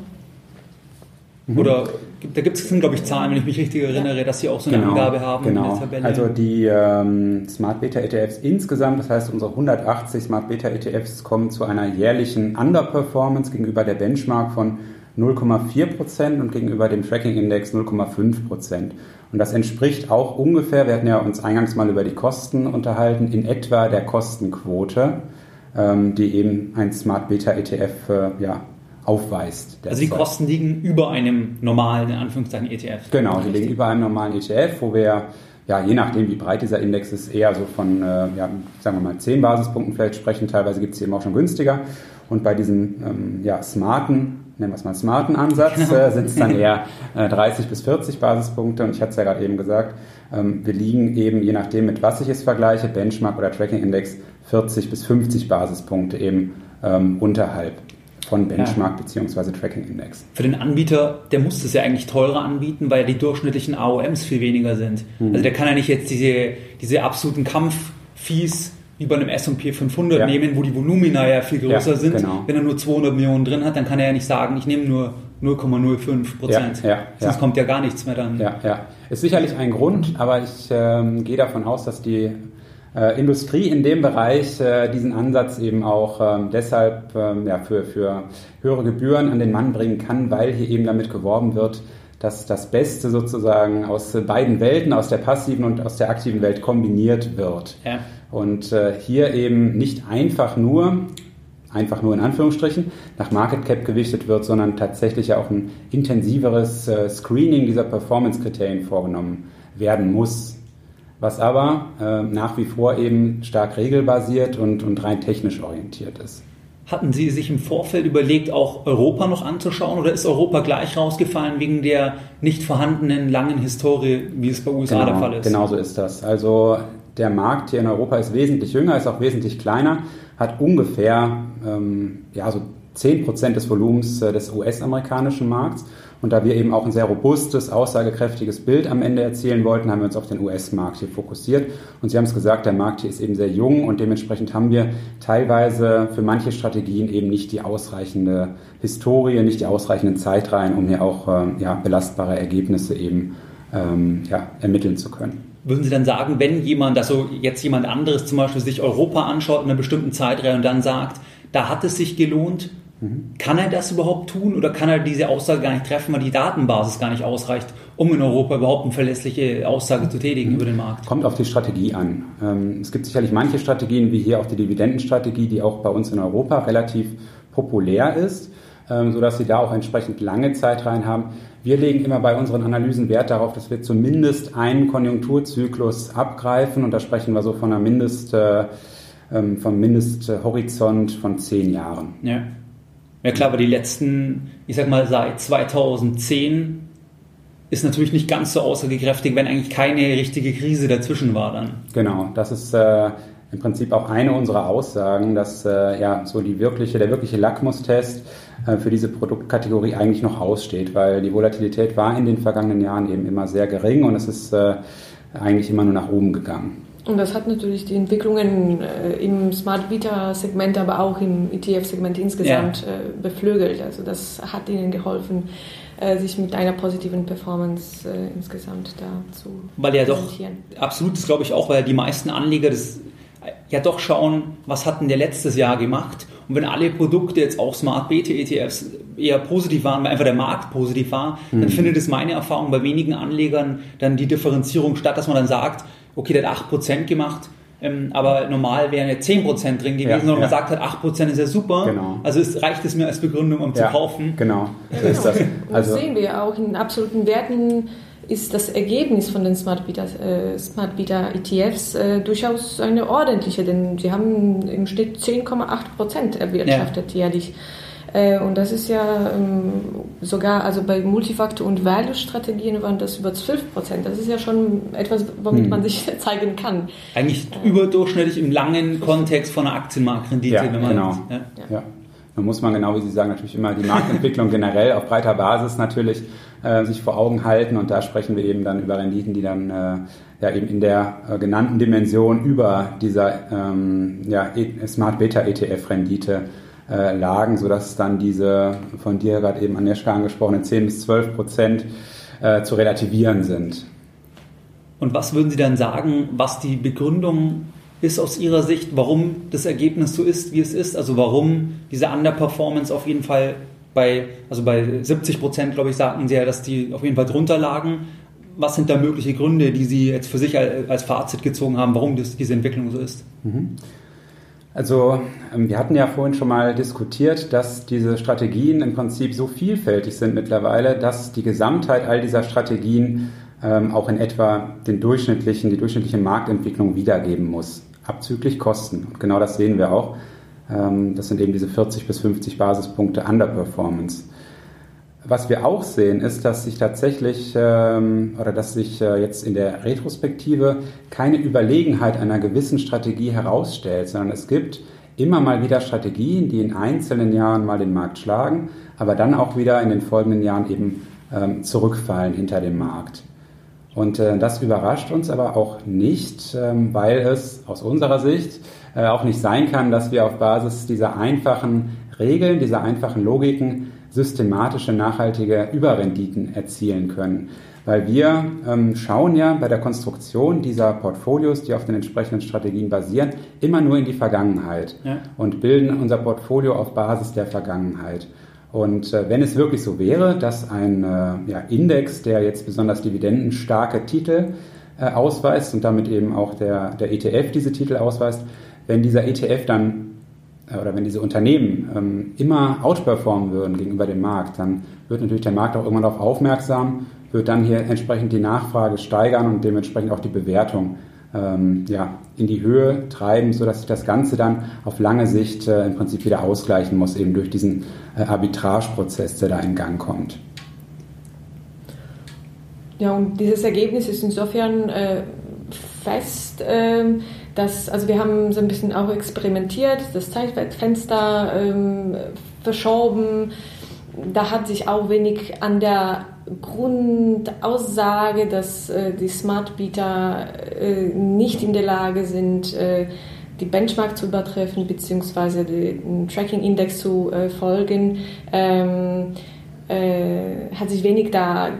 Mhm. Oder da gibt es, glaube ich, Zahlen, wenn ich mich richtig erinnere, dass Sie auch so eine genau, Angabe haben genau. in der Tabelle. Also die ähm, Smart Beta ETFs insgesamt, das heißt unsere 180 Smart Beta ETFs kommen zu einer jährlichen Underperformance gegenüber der Benchmark von 0,4 Prozent und gegenüber dem Tracking Index 0,5 Prozent. Und das entspricht auch ungefähr, wir hatten ja uns eingangs mal über die Kosten unterhalten, in etwa der Kostenquote, die eben ein Smart Beta ETF äh, ja, aufweist. Also die Kosten liegen über einem normalen, in Anführungszeichen, ETF. Genau, die liegen über einem normalen ETF, wo wir ja, je nachdem, wie breit dieser Index ist, eher so von, äh, ja, sagen wir mal, 10 Basispunkten vielleicht sprechen. Teilweise gibt es eben auch schon günstiger. Und bei diesem ähm, ja, smarten nennen wir es mal smarten Ansatz, genau. äh, sind es dann eher äh, 30 bis 40 Basispunkte. Und ich hatte es ja gerade eben gesagt, ähm, wir liegen eben, je nachdem, mit was ich es vergleiche, Benchmark oder Tracking Index, 40 bis 50 Basispunkte eben ähm, unterhalb von Benchmark ja. bzw. Tracking Index. Für den Anbieter, der muss es ja eigentlich teurer anbieten, weil ja die durchschnittlichen AOMs viel weniger sind. Mhm. Also der kann ja nicht jetzt diese, diese absoluten Kampffees wie bei einem S&P 500 ja. nehmen, wo die Volumina ja viel größer ja, sind. Genau. Wenn er nur 200 Millionen drin hat, dann kann er ja nicht sagen, ich nehme nur 0,05 Prozent. Ja, Sonst kommt ja gar nichts mehr dann. Ja, ja. Ist sicherlich ein Grund, aber ich ähm, gehe davon aus, dass die äh, Industrie in dem Bereich äh, diesen Ansatz eben auch ähm, deshalb ähm, ja, für, für höhere Gebühren an den Mann bringen kann, weil hier eben damit geworben wird, dass das Beste sozusagen aus beiden Welten, aus der passiven und aus der aktiven Welt kombiniert wird. Ja. Und äh, hier eben nicht einfach nur, einfach nur in Anführungsstrichen, nach Market Cap gewichtet wird, sondern tatsächlich ja auch ein intensiveres äh, Screening dieser Performance-Kriterien vorgenommen werden muss. Was aber äh, nach wie vor eben stark regelbasiert und, und rein technisch orientiert ist. Hatten Sie sich im Vorfeld überlegt, auch Europa noch anzuschauen oder ist Europa gleich rausgefallen wegen der nicht vorhandenen langen Historie, wie es bei USA genau, der Fall ist? Genau so ist das. Also der Markt hier in Europa ist wesentlich jünger, ist auch wesentlich kleiner, hat ungefähr ähm, ja, so 10% des Volumens äh, des US-amerikanischen Markts. Und da wir eben auch ein sehr robustes, aussagekräftiges Bild am Ende erzielen wollten, haben wir uns auf den US-Markt hier fokussiert. Und Sie haben es gesagt, der Markt hier ist eben sehr jung und dementsprechend haben wir teilweise für manche Strategien eben nicht die ausreichende Historie, nicht die ausreichenden Zeitreihen, um hier auch ähm, ja, belastbare Ergebnisse eben ähm, ja, ermitteln zu können. Würden Sie dann sagen, wenn jemand, also jetzt jemand anderes zum Beispiel sich Europa anschaut in einer bestimmten Zeitreihe und dann sagt, da hat es sich gelohnt, kann er das überhaupt tun oder kann er diese Aussage gar nicht treffen, weil die Datenbasis gar nicht ausreicht, um in Europa überhaupt eine verlässliche Aussage zu tätigen mhm. über den Markt? Kommt auf die Strategie an. Ähm, es gibt sicherlich manche Strategien, wie hier auch die Dividendenstrategie, die auch bei uns in Europa relativ populär ist, ähm, sodass sie da auch entsprechend lange Zeitreihen haben. Wir legen immer bei unseren Analysen Wert darauf, dass wir zumindest einen Konjunkturzyklus abgreifen und da sprechen wir so von einer Mindest, äh, ähm, vom Mindesthorizont von zehn Jahren. Ja. Ja klar, aber die letzten, ich sag mal, seit 2010 ist natürlich nicht ganz so aussagekräftig, wenn eigentlich keine richtige Krise dazwischen war dann. Genau, das ist äh, im Prinzip auch eine unserer Aussagen, dass äh, ja so die wirkliche, der wirkliche Lackmustest äh, für diese Produktkategorie eigentlich noch aussteht, weil die Volatilität war in den vergangenen Jahren eben immer sehr gering und es ist äh, eigentlich immer nur nach oben gegangen. Und das hat natürlich die Entwicklungen äh, im Smart Beta-Segment, aber auch im ETF-Segment insgesamt ja. äh, beflügelt. Also das hat ihnen geholfen, äh, sich mit einer positiven Performance äh, insgesamt da zu Weil ja doch, absolut, das glaube ich auch, weil die meisten Anleger das ja doch schauen, was hat denn der letztes Jahr gemacht? Und wenn alle Produkte jetzt auch Smart Beta ETFs eher positiv waren, weil einfach der Markt positiv war, mhm. dann findet es meine Erfahrung bei wenigen Anlegern dann die Differenzierung statt, dass man dann sagt, okay, der hat 8% gemacht, ähm, aber normal wären ja 10% drin gewesen, ja, sondern ja. man sagt halt, 8% ist ja super. Genau. Also es reicht es mir als Begründung, um ja, zu kaufen. Genau. So ist das. Also, das sehen wir ja auch in absoluten Werten ist das Ergebnis von den Smart Beta, äh, Smart Beta ETFs äh, durchaus eine ordentliche, denn sie haben im Schnitt 10,8 Prozent erwirtschaftet jährlich. Äh, und das ist ja ähm, sogar, also bei Multifaktor- und Value-Strategien waren das über 12 Prozent. Das ist ja schon etwas, womit hm. man sich zeigen kann. Eigentlich äh. überdurchschnittlich im langen Kontext von einer Aktienmarktrendite. Ja, wenn man genau. Ja. ja. Dann muss man genau, wie Sie sagen, natürlich immer die Marktentwicklung generell auf breiter Basis natürlich äh, sich vor Augen halten. Und da sprechen wir eben dann über Renditen, die dann äh, ja eben in der äh, genannten Dimension über dieser ähm, ja, e, Smart Beta ETF Rendite äh, lagen, sodass dann diese von dir gerade eben Agnieszka angesprochenen 10 bis 12 Prozent äh, zu relativieren sind. Und was würden Sie dann sagen, was die Begründung ist aus Ihrer Sicht, warum das Ergebnis so ist, wie es ist? Also warum diese Underperformance auf jeden Fall bei, also bei 70 Prozent, glaube ich, sagten Sie ja, dass die auf jeden Fall drunter lagen. Was sind da mögliche Gründe, die Sie jetzt für sich als Fazit gezogen haben, warum das, diese Entwicklung so ist? Mhm. Also ähm, wir hatten ja vorhin schon mal diskutiert, dass diese Strategien im Prinzip so vielfältig sind mittlerweile, dass die Gesamtheit all dieser Strategien ähm, auch in etwa den durchschnittlichen, die durchschnittliche Marktentwicklung wiedergeben muss, abzüglich Kosten. Und genau das sehen wir auch. Ähm, das sind eben diese 40 bis 50 Basispunkte Underperformance. Was wir auch sehen, ist, dass sich tatsächlich ähm, oder dass sich äh, jetzt in der Retrospektive keine Überlegenheit einer gewissen Strategie herausstellt, sondern es gibt immer mal wieder Strategien, die in einzelnen Jahren mal den Markt schlagen, aber dann auch wieder in den folgenden Jahren eben ähm, zurückfallen hinter dem Markt. Und äh, das überrascht uns aber auch nicht, ähm, weil es aus unserer Sicht äh, auch nicht sein kann, dass wir auf Basis dieser einfachen Regeln, dieser einfachen Logiken systematische, nachhaltige Überrenditen erzielen können. Weil wir ähm, schauen ja bei der Konstruktion dieser Portfolios, die auf den entsprechenden Strategien basieren, immer nur in die Vergangenheit ja. und bilden unser Portfolio auf Basis der Vergangenheit. Und äh, wenn es wirklich so wäre, dass ein äh, ja, Index, der jetzt besonders dividendenstarke Titel äh, ausweist und damit eben auch der, der ETF diese Titel ausweist, wenn dieser ETF dann oder wenn diese Unternehmen ähm, immer outperformen würden gegenüber dem Markt, dann wird natürlich der Markt auch irgendwann darauf aufmerksam, wird dann hier entsprechend die Nachfrage steigern und dementsprechend auch die Bewertung ähm, ja, in die Höhe treiben, sodass sich das Ganze dann auf lange Sicht äh, im Prinzip wieder ausgleichen muss, eben durch diesen äh, Arbitrageprozess, der da in Gang kommt. Ja, und dieses Ergebnis ist insofern äh, fest, ähm, dass, also wir haben so ein bisschen auch experimentiert, das Zeitfenster ähm, verschoben. Da hat sich auch wenig an der Grundaussage, dass äh, die Smart Bieter äh, nicht in der Lage sind, äh, die Benchmark zu übertreffen, beziehungsweise den Tracking-Index zu äh, folgen. Ähm, äh, hat sich wenig da äh,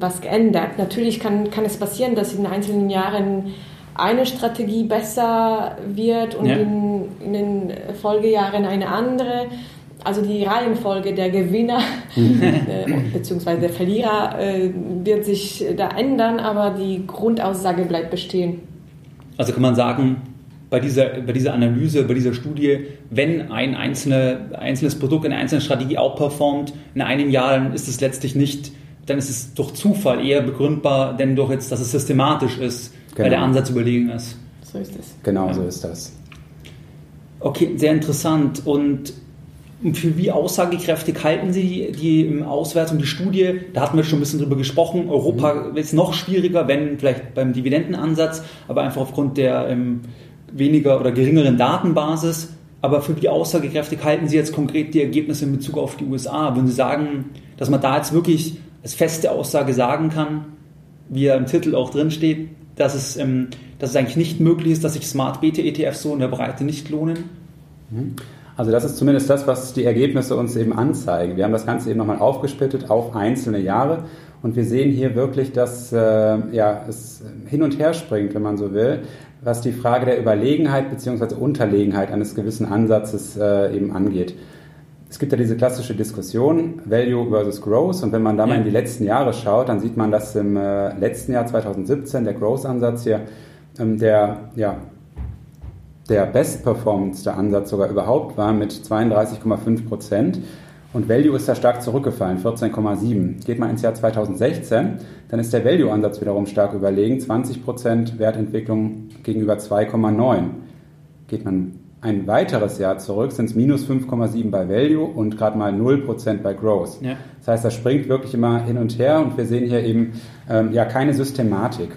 was geändert. Natürlich kann, kann es passieren, dass in einzelnen Jahren eine Strategie besser wird und ja. in, in, den Folgejahren eine andere. Also die Reihenfolge der Gewinner äh, bzw. der Verlierer äh, wird sich da ändern, aber die Grundaussage bleibt bestehen. Also kann man sagen, bei dieser, bei dieser Analyse, bei dieser Studie, wenn ein einzelne, einzelnes Produkt, eine einzelne Strategie outperformt in einem Jahr, dann ist es letztlich nicht, dann ist es durch Zufall eher begründbar, denn durch jetzt, dass es systematisch ist, genau. weil der genau. Ansatz überlegen ist. So ist es. Genau, ja. so ist das. Okay, sehr interessant. Und für wie aussagekräftig halten Sie die, die Auswertung, die Studie? Da hatten wir schon ein bisschen drüber gesprochen. Europa mhm. ist noch schwieriger, wenn vielleicht beim Dividendenansatz, aber einfach aufgrund der ähm, weniger oder geringeren Datenbasis. Aber für wie aussagekräftig halten Sie jetzt konkret die Ergebnisse in Bezug auf die USA? Würden Sie sagen, dass man da jetzt wirklich als feste Aussage sagen kann, wie ja im Titel auch drin steht, dass es, ähm, dass es eigentlich nicht möglich ist, dass sich Smart Beta ETFs so in der Breite nicht lohnen? Mhm. Also das ist zumindest das, was die Ergebnisse uns eben anzeigen. Wir haben das Ganze eben nochmal aufgesplittet auf einzelne Jahre und wir sehen hier wirklich, dass äh, ja, es hin und her springt, wenn man so will was die Frage der Überlegenheit bzw. Unterlegenheit eines gewissen Ansatzes äh, eben angeht. Es gibt ja diese klassische Diskussion Value versus Growth und wenn man da mal in die letzten Jahre schaut, dann sieht man, dass im äh, letzten Jahr 2017 der Growth-Ansatz hier ähm, der, ja, der bestperformendste Ansatz sogar überhaupt war mit 32,5 Prozent. Und Value ist da stark zurückgefallen, 14,7. Geht man ins Jahr 2016, dann ist der Value-Ansatz wiederum stark überlegen, 20% Wertentwicklung gegenüber 2,9. Geht man ein weiteres Jahr zurück sind es minus 5,7 bei Value und gerade mal 0% bei Growth. Ja. Das heißt, das springt wirklich immer hin und her und wir sehen hier eben ähm, ja keine Systematik.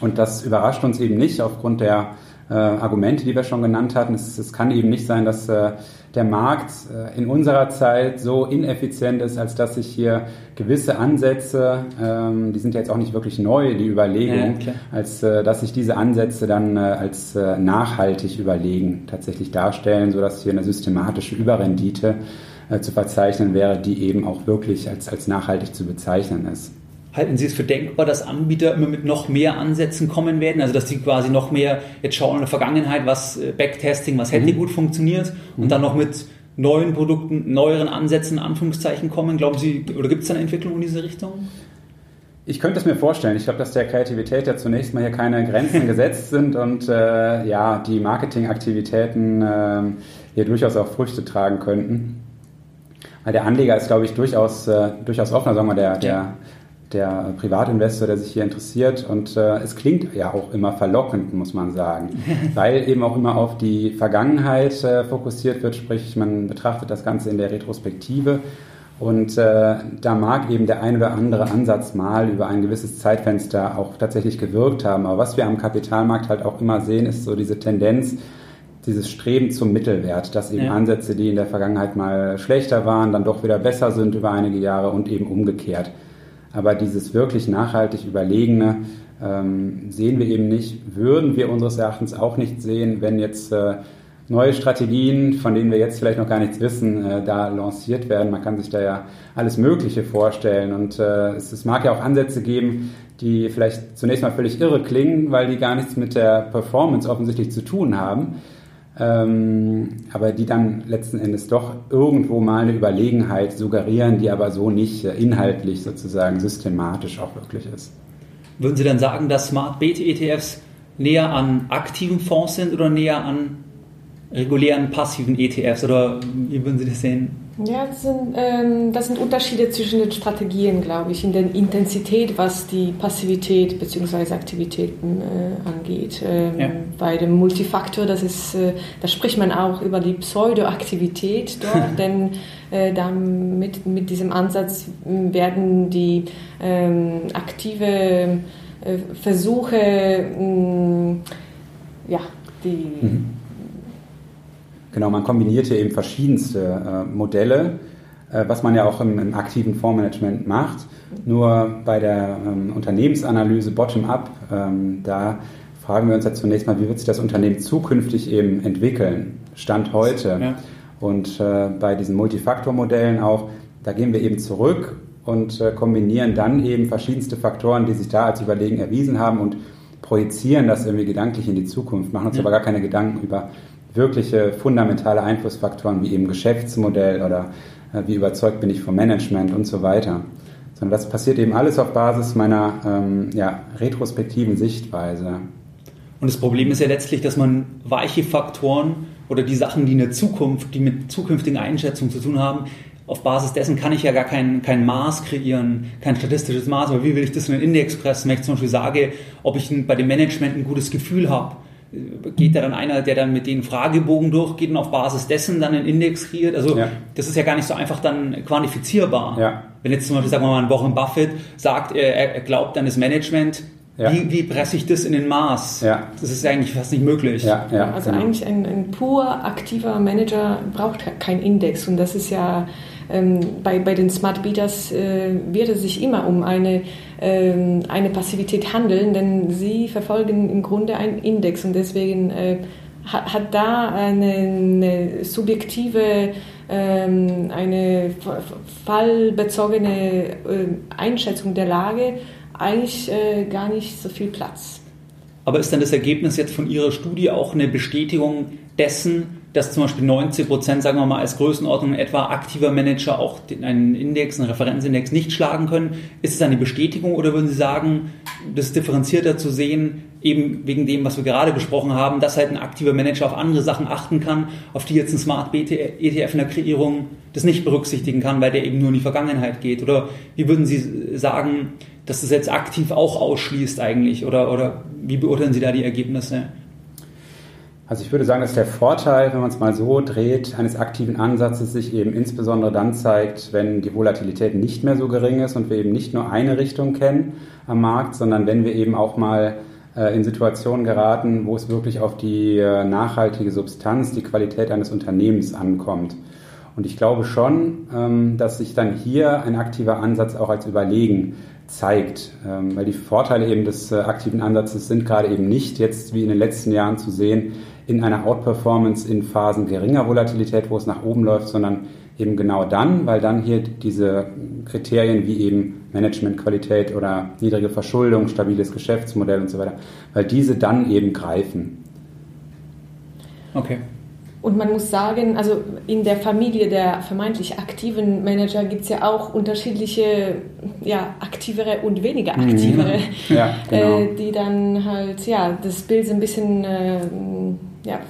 Und das überrascht uns eben nicht aufgrund der äh, Argumente, die wir schon genannt hatten. Es, es kann eben nicht sein, dass äh, der Markt äh, in unserer Zeit so ineffizient ist, als dass sich hier gewisse Ansätze, ähm, die sind ja jetzt auch nicht wirklich neu, die Überlegung, ja, als äh, dass sich diese Ansätze dann äh, als nachhaltig überlegen tatsächlich darstellen, sodass hier eine systematische Überrendite zu verzeichnen wäre, die eben auch wirklich als, als nachhaltig zu bezeichnen ist. Halten Sie es für denkbar, dass Anbieter immer mit noch mehr Ansätzen kommen werden? Also dass sie quasi noch mehr jetzt schauen in der Vergangenheit, was äh, Backtesting, was hätte mhm. gut funktioniert und mhm. dann noch mit neuen Produkten, neueren Ansätzen, Anführungszeichen kommen? Glauben Sie, oder gibt es eine Entwicklung in diese Richtung? Ich könnte es mir vorstellen. Ich glaube, dass der Kreativität ja zunächst mal hier keine Grenzen gesetzt sind und äh, ja, die Marketingaktivitäten äh, hier durchaus auch Früchte tragen könnten. Weil der Anleger ist, glaube ich, durchaus, äh, durchaus offener, sagen wir, der, der der Privatinvestor, der sich hier interessiert. Und äh, es klingt ja auch immer verlockend, muss man sagen, weil eben auch immer auf die Vergangenheit äh, fokussiert wird, sprich man betrachtet das Ganze in der Retrospektive. Und äh, da mag eben der ein oder andere Ansatz mal über ein gewisses Zeitfenster auch tatsächlich gewirkt haben. Aber was wir am Kapitalmarkt halt auch immer sehen, ist so diese Tendenz, dieses Streben zum Mittelwert, dass eben ja. Ansätze, die in der Vergangenheit mal schlechter waren, dann doch wieder besser sind über einige Jahre und eben umgekehrt. Aber dieses wirklich nachhaltig Überlegene ähm, sehen wir eben nicht, würden wir unseres Erachtens auch nicht sehen, wenn jetzt äh, neue Strategien, von denen wir jetzt vielleicht noch gar nichts wissen, äh, da lanciert werden. Man kann sich da ja alles Mögliche vorstellen und äh, es, es mag ja auch Ansätze geben, die vielleicht zunächst mal völlig irre klingen, weil die gar nichts mit der Performance offensichtlich zu tun haben ähm, aber die dann letzten Endes doch irgendwo mal eine Überlegenheit suggerieren, die aber so nicht äh, inhaltlich sozusagen systematisch auch wirklich ist. Würden Sie dann sagen, dass Smart Beta ETFs näher an aktiven Fonds sind oder näher an regulären passiven ETFs oder wie würden Sie das sehen? Ja, das sind, ähm, das sind Unterschiede zwischen den Strategien, glaube ich, in der Intensität, was die Passivität bzw. Aktivitäten äh, angeht. Ähm, ja. Bei dem Multifaktor, das ist, äh, da spricht man auch über die Pseudoaktivität dort, denn äh, damit, mit diesem Ansatz werden die ähm, aktive äh, Versuche, mh, ja, die mhm Genau, man kombiniert hier eben verschiedenste äh, Modelle, äh, was man ja auch im, im, aktiven Fondsmanagement macht. Nur bei der ähm, Unternehmensanalyse bottom-up, ähm, da fragen wir uns ja zunächst mal, wie wird sich das Unternehmen zukünftig eben entwickeln, Stand heute. Ja. Und äh, bei diesen Multifaktor-Modellen auch, da gehen wir eben zurück und äh, kombinieren dann eben verschiedenste Faktoren, die sich da als überlegen erwiesen haben und projizieren das irgendwie gedanklich in die Zukunft, machen uns ja. aber gar keine Gedanken über wirkliche fundamentale Einflussfaktoren wie eben Geschäftsmodell oder äh, wie überzeugt bin ich vom Management und so weiter. Sondern das passiert eben alles auf Basis meiner ähm, ja, retrospektiven Sichtweise. Und das Problem ist ja letztlich, dass man weiche Faktoren oder die Sachen, die in der Zukunft, die mit zukünftigen Einschätzungen zu tun haben, auf Basis dessen kann ich ja gar kein, kein Maß kreieren, kein statistisches Maß. Aber wie will ich das in den Index pressen, wenn ich zum Beispiel sage, ob ich bei dem Management ein gutes Gefühl habe? Geht da dann einer, der dann mit den Fragebogen durchgeht und auf Basis dessen dann einen Index kreiert. Also ja. das ist ja gar nicht so einfach dann quantifizierbar. Ja. Wenn jetzt zum Beispiel, sagen wir mal, ein Warren Buffett sagt, er, glaubt an das Management, ja. Wie, wie presse ich das in den Maß? Ja. Das ist eigentlich fast nicht möglich. Ja, ja, also genau. eigentlich ein, ein pur aktiver Manager braucht keinen Index und das ist ja ähm, bei, bei den Smart Beaters äh, wird es sich immer um eine, eine Passivität handeln, denn sie verfolgen im Grunde einen Index und deswegen äh, hat, hat da eine, eine subjektive, ähm, eine fallbezogene äh, Einschätzung der Lage eigentlich äh, gar nicht so viel Platz. Aber ist dann das Ergebnis jetzt von Ihrer Studie auch eine Bestätigung dessen, dass zum Beispiel 90 Prozent, sagen wir mal, als Größenordnung etwa aktiver Manager auch einen Index, einen Referenzindex nicht schlagen können. Ist es eine Bestätigung oder würden Sie sagen, das differenzierter zu sehen, eben wegen dem, was wir gerade besprochen haben, dass halt ein aktiver Manager auf andere Sachen achten kann, auf die jetzt ein Smart ETF in der Kreierung das nicht berücksichtigen kann, weil der eben nur in die Vergangenheit geht? Oder wie würden Sie sagen, dass das jetzt aktiv auch ausschließt eigentlich? Oder, oder wie beurteilen Sie da die Ergebnisse? Also ich würde sagen, dass der Vorteil, wenn man es mal so dreht, eines aktiven Ansatzes sich eben insbesondere dann zeigt, wenn die Volatilität nicht mehr so gering ist und wir eben nicht nur eine Richtung kennen am Markt, sondern wenn wir eben auch mal äh, in Situationen geraten, wo es wirklich auf die äh, nachhaltige Substanz, die Qualität eines Unternehmens ankommt. Und ich glaube schon, ähm, dass sich dann hier ein aktiver Ansatz auch als Überlegen zeigt, ähm, weil die Vorteile eben des äh, aktiven Ansatzes sind gerade eben nicht jetzt wie in den letzten Jahren zu sehen, in einer Outperformance in Phasen geringer Volatilität, wo es nach oben läuft, sondern eben genau dann, weil dann hier diese Kriterien wie eben Managementqualität oder niedrige Verschuldung, stabiles Geschäftsmodell und so weiter, weil diese dann eben greifen. Okay. Und man muss sagen, also in der Familie der vermeintlich aktiven Manager gibt es ja auch unterschiedliche, ja, aktivere und weniger mhm. aktivere, ja, genau. äh, die dann halt, ja, das Bild so ein bisschen, äh, ja,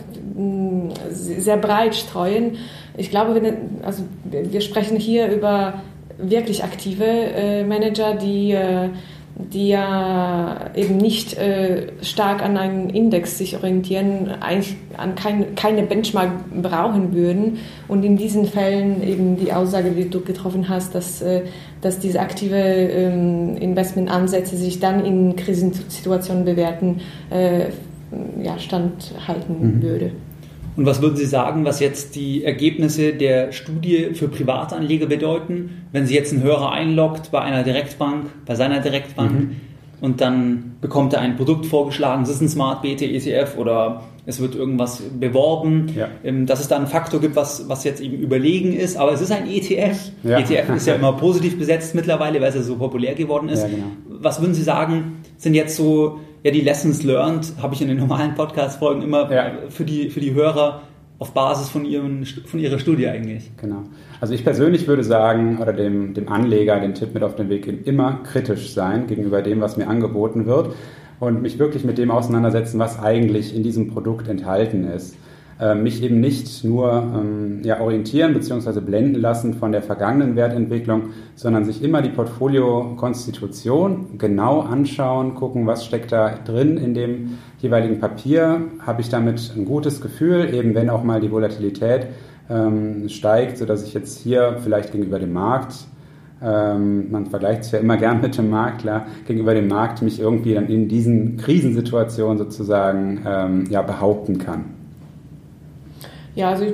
sehr breit streuen. Ich glaube, wir, also wir sprechen hier über wirklich aktive äh, Manager, die äh, die ja eben nicht äh, stark an einen Index sich orientieren, eigentlich an kein, keine Benchmark brauchen würden. Und in diesen Fällen eben die Aussage, die du getroffen hast, dass, äh, dass diese aktive ähm, Investmentansätze sich dann in Krisensituationen bewerten, äh, ja, standhalten mhm. würde. Und was würden Sie sagen, was jetzt die Ergebnisse der Studie für Privatanleger bedeuten, wenn Sie jetzt einen Hörer einloggt bei einer Direktbank, bei seiner Direktbank mhm. und dann bekommt er ein Produkt vorgeschlagen, es ist ein Smart BT ETF oder es wird irgendwas beworben, ja. Ähm, dass es da einen Faktor gibt, was, was jetzt eben überlegen ist, aber es ist ein ETF. Ja. ETF ist ja immer positiv besetzt mittlerweile, weil es so populär geworden ist. Ja, genau. Was würden Sie sagen, sind jetzt so ja, die Lessons learned habe ich in den normalen Podcast-Folgen immer ja. für, die, für die Hörer auf Basis von, ihren, von ihrer Studie eigentlich. Genau. Also ich persönlich würde sagen, oder dem, dem Anleger den Tipp mit auf den Weg geben, immer kritisch sein gegenüber dem, was mir angeboten wird und mich wirklich mit dem auseinandersetzen, was eigentlich in diesem Produkt enthalten ist. Äh, mich eben nicht nur ähm, ja, orientieren bzw. blenden lassen von der vergangenen Wertentwicklung, sondern sich immer die Portfoliokonstitution genau anschauen, gucken, was steckt da drin in dem jeweiligen Papier. Habe ich damit ein gutes Gefühl, eben wenn auch mal die Volatilität ähm, steigt, sodass ich jetzt hier vielleicht gegenüber dem Markt ähm, man vergleicht sich ja immer gern mit dem Makler, gegenüber dem Markt mich irgendwie dann in diesen Krisensituationen sozusagen ähm, ja, behaupten kann. Ja, also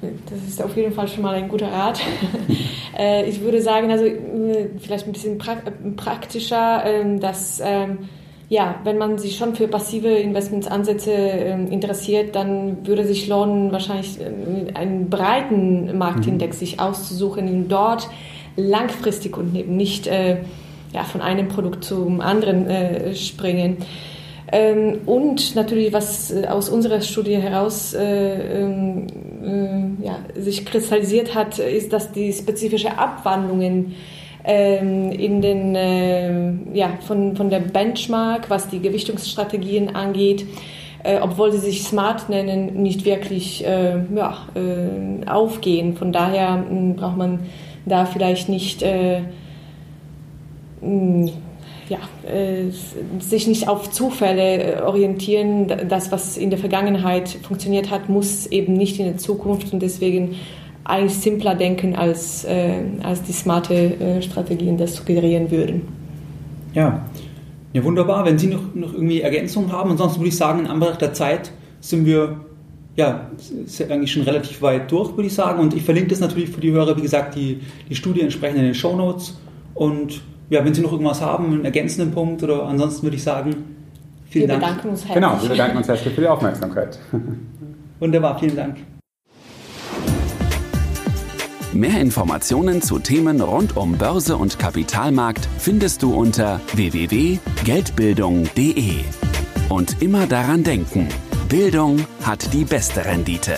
das ist auf jeden Fall schon mal ein guter Rat. Äh, ich würde sagen, also äh, vielleicht ein bisschen praktischer, ähm, dass ähm, ja, wenn man sich schon für passive Investmentsansätze ähm, interessiert, dann würde sich lohnen, wahrscheinlich einen breiten Marktindex mhm. sich auszusuchen und dort langfristig und eben nicht äh, ja, von einem Produkt zum anderen springen. Ähm, und natürlich, was äh, aus unserer Studie heraus äh, ähm, äh, ja, sich kristallisiert hat, ist, dass die spezifische Abwandlungen ähm, in den, äh, ja, von, von der Benchmark, was die Gewichtungsstrategien angeht, äh, obwohl sie sich smart nennen, nicht wirklich äh, ja, aufgehen. Von daher braucht man da vielleicht nicht ja, äh, sich nicht auf Zufälle äh, orientieren. Das, was in der Vergangenheit funktioniert hat, muss eben nicht in der Zukunft und deswegen eigentlich simpler denken, als, äh, als die smarte Strategien das suggerieren würden. Ja. ja, wunderbar. Wenn Sie noch, noch irgendwie Ergänzungen haben, ansonsten würde ich sagen, in Anbetracht der Zeit sind wir ja, ist eigentlich schon relativ weit durch, würde ich sagen. Und ich verlinke das natürlich für die Hörer, wie gesagt, die, die Studie entsprechend in den Show Notes. Und ja, wenn Sie noch irgendwas haben, einen ergänzenden Punkt oder ansonsten würde ich sagen, vielen wir Dank. Bedanken uns herzlich. Genau, wir bedanken uns herzlich für die Aufmerksamkeit. Wunderbar, vielen Dank. Mehr Informationen zu Themen rund um Börse und Kapitalmarkt findest du unter www.geldbildung.de. Und immer daran denken, Bildung hat die beste Rendite.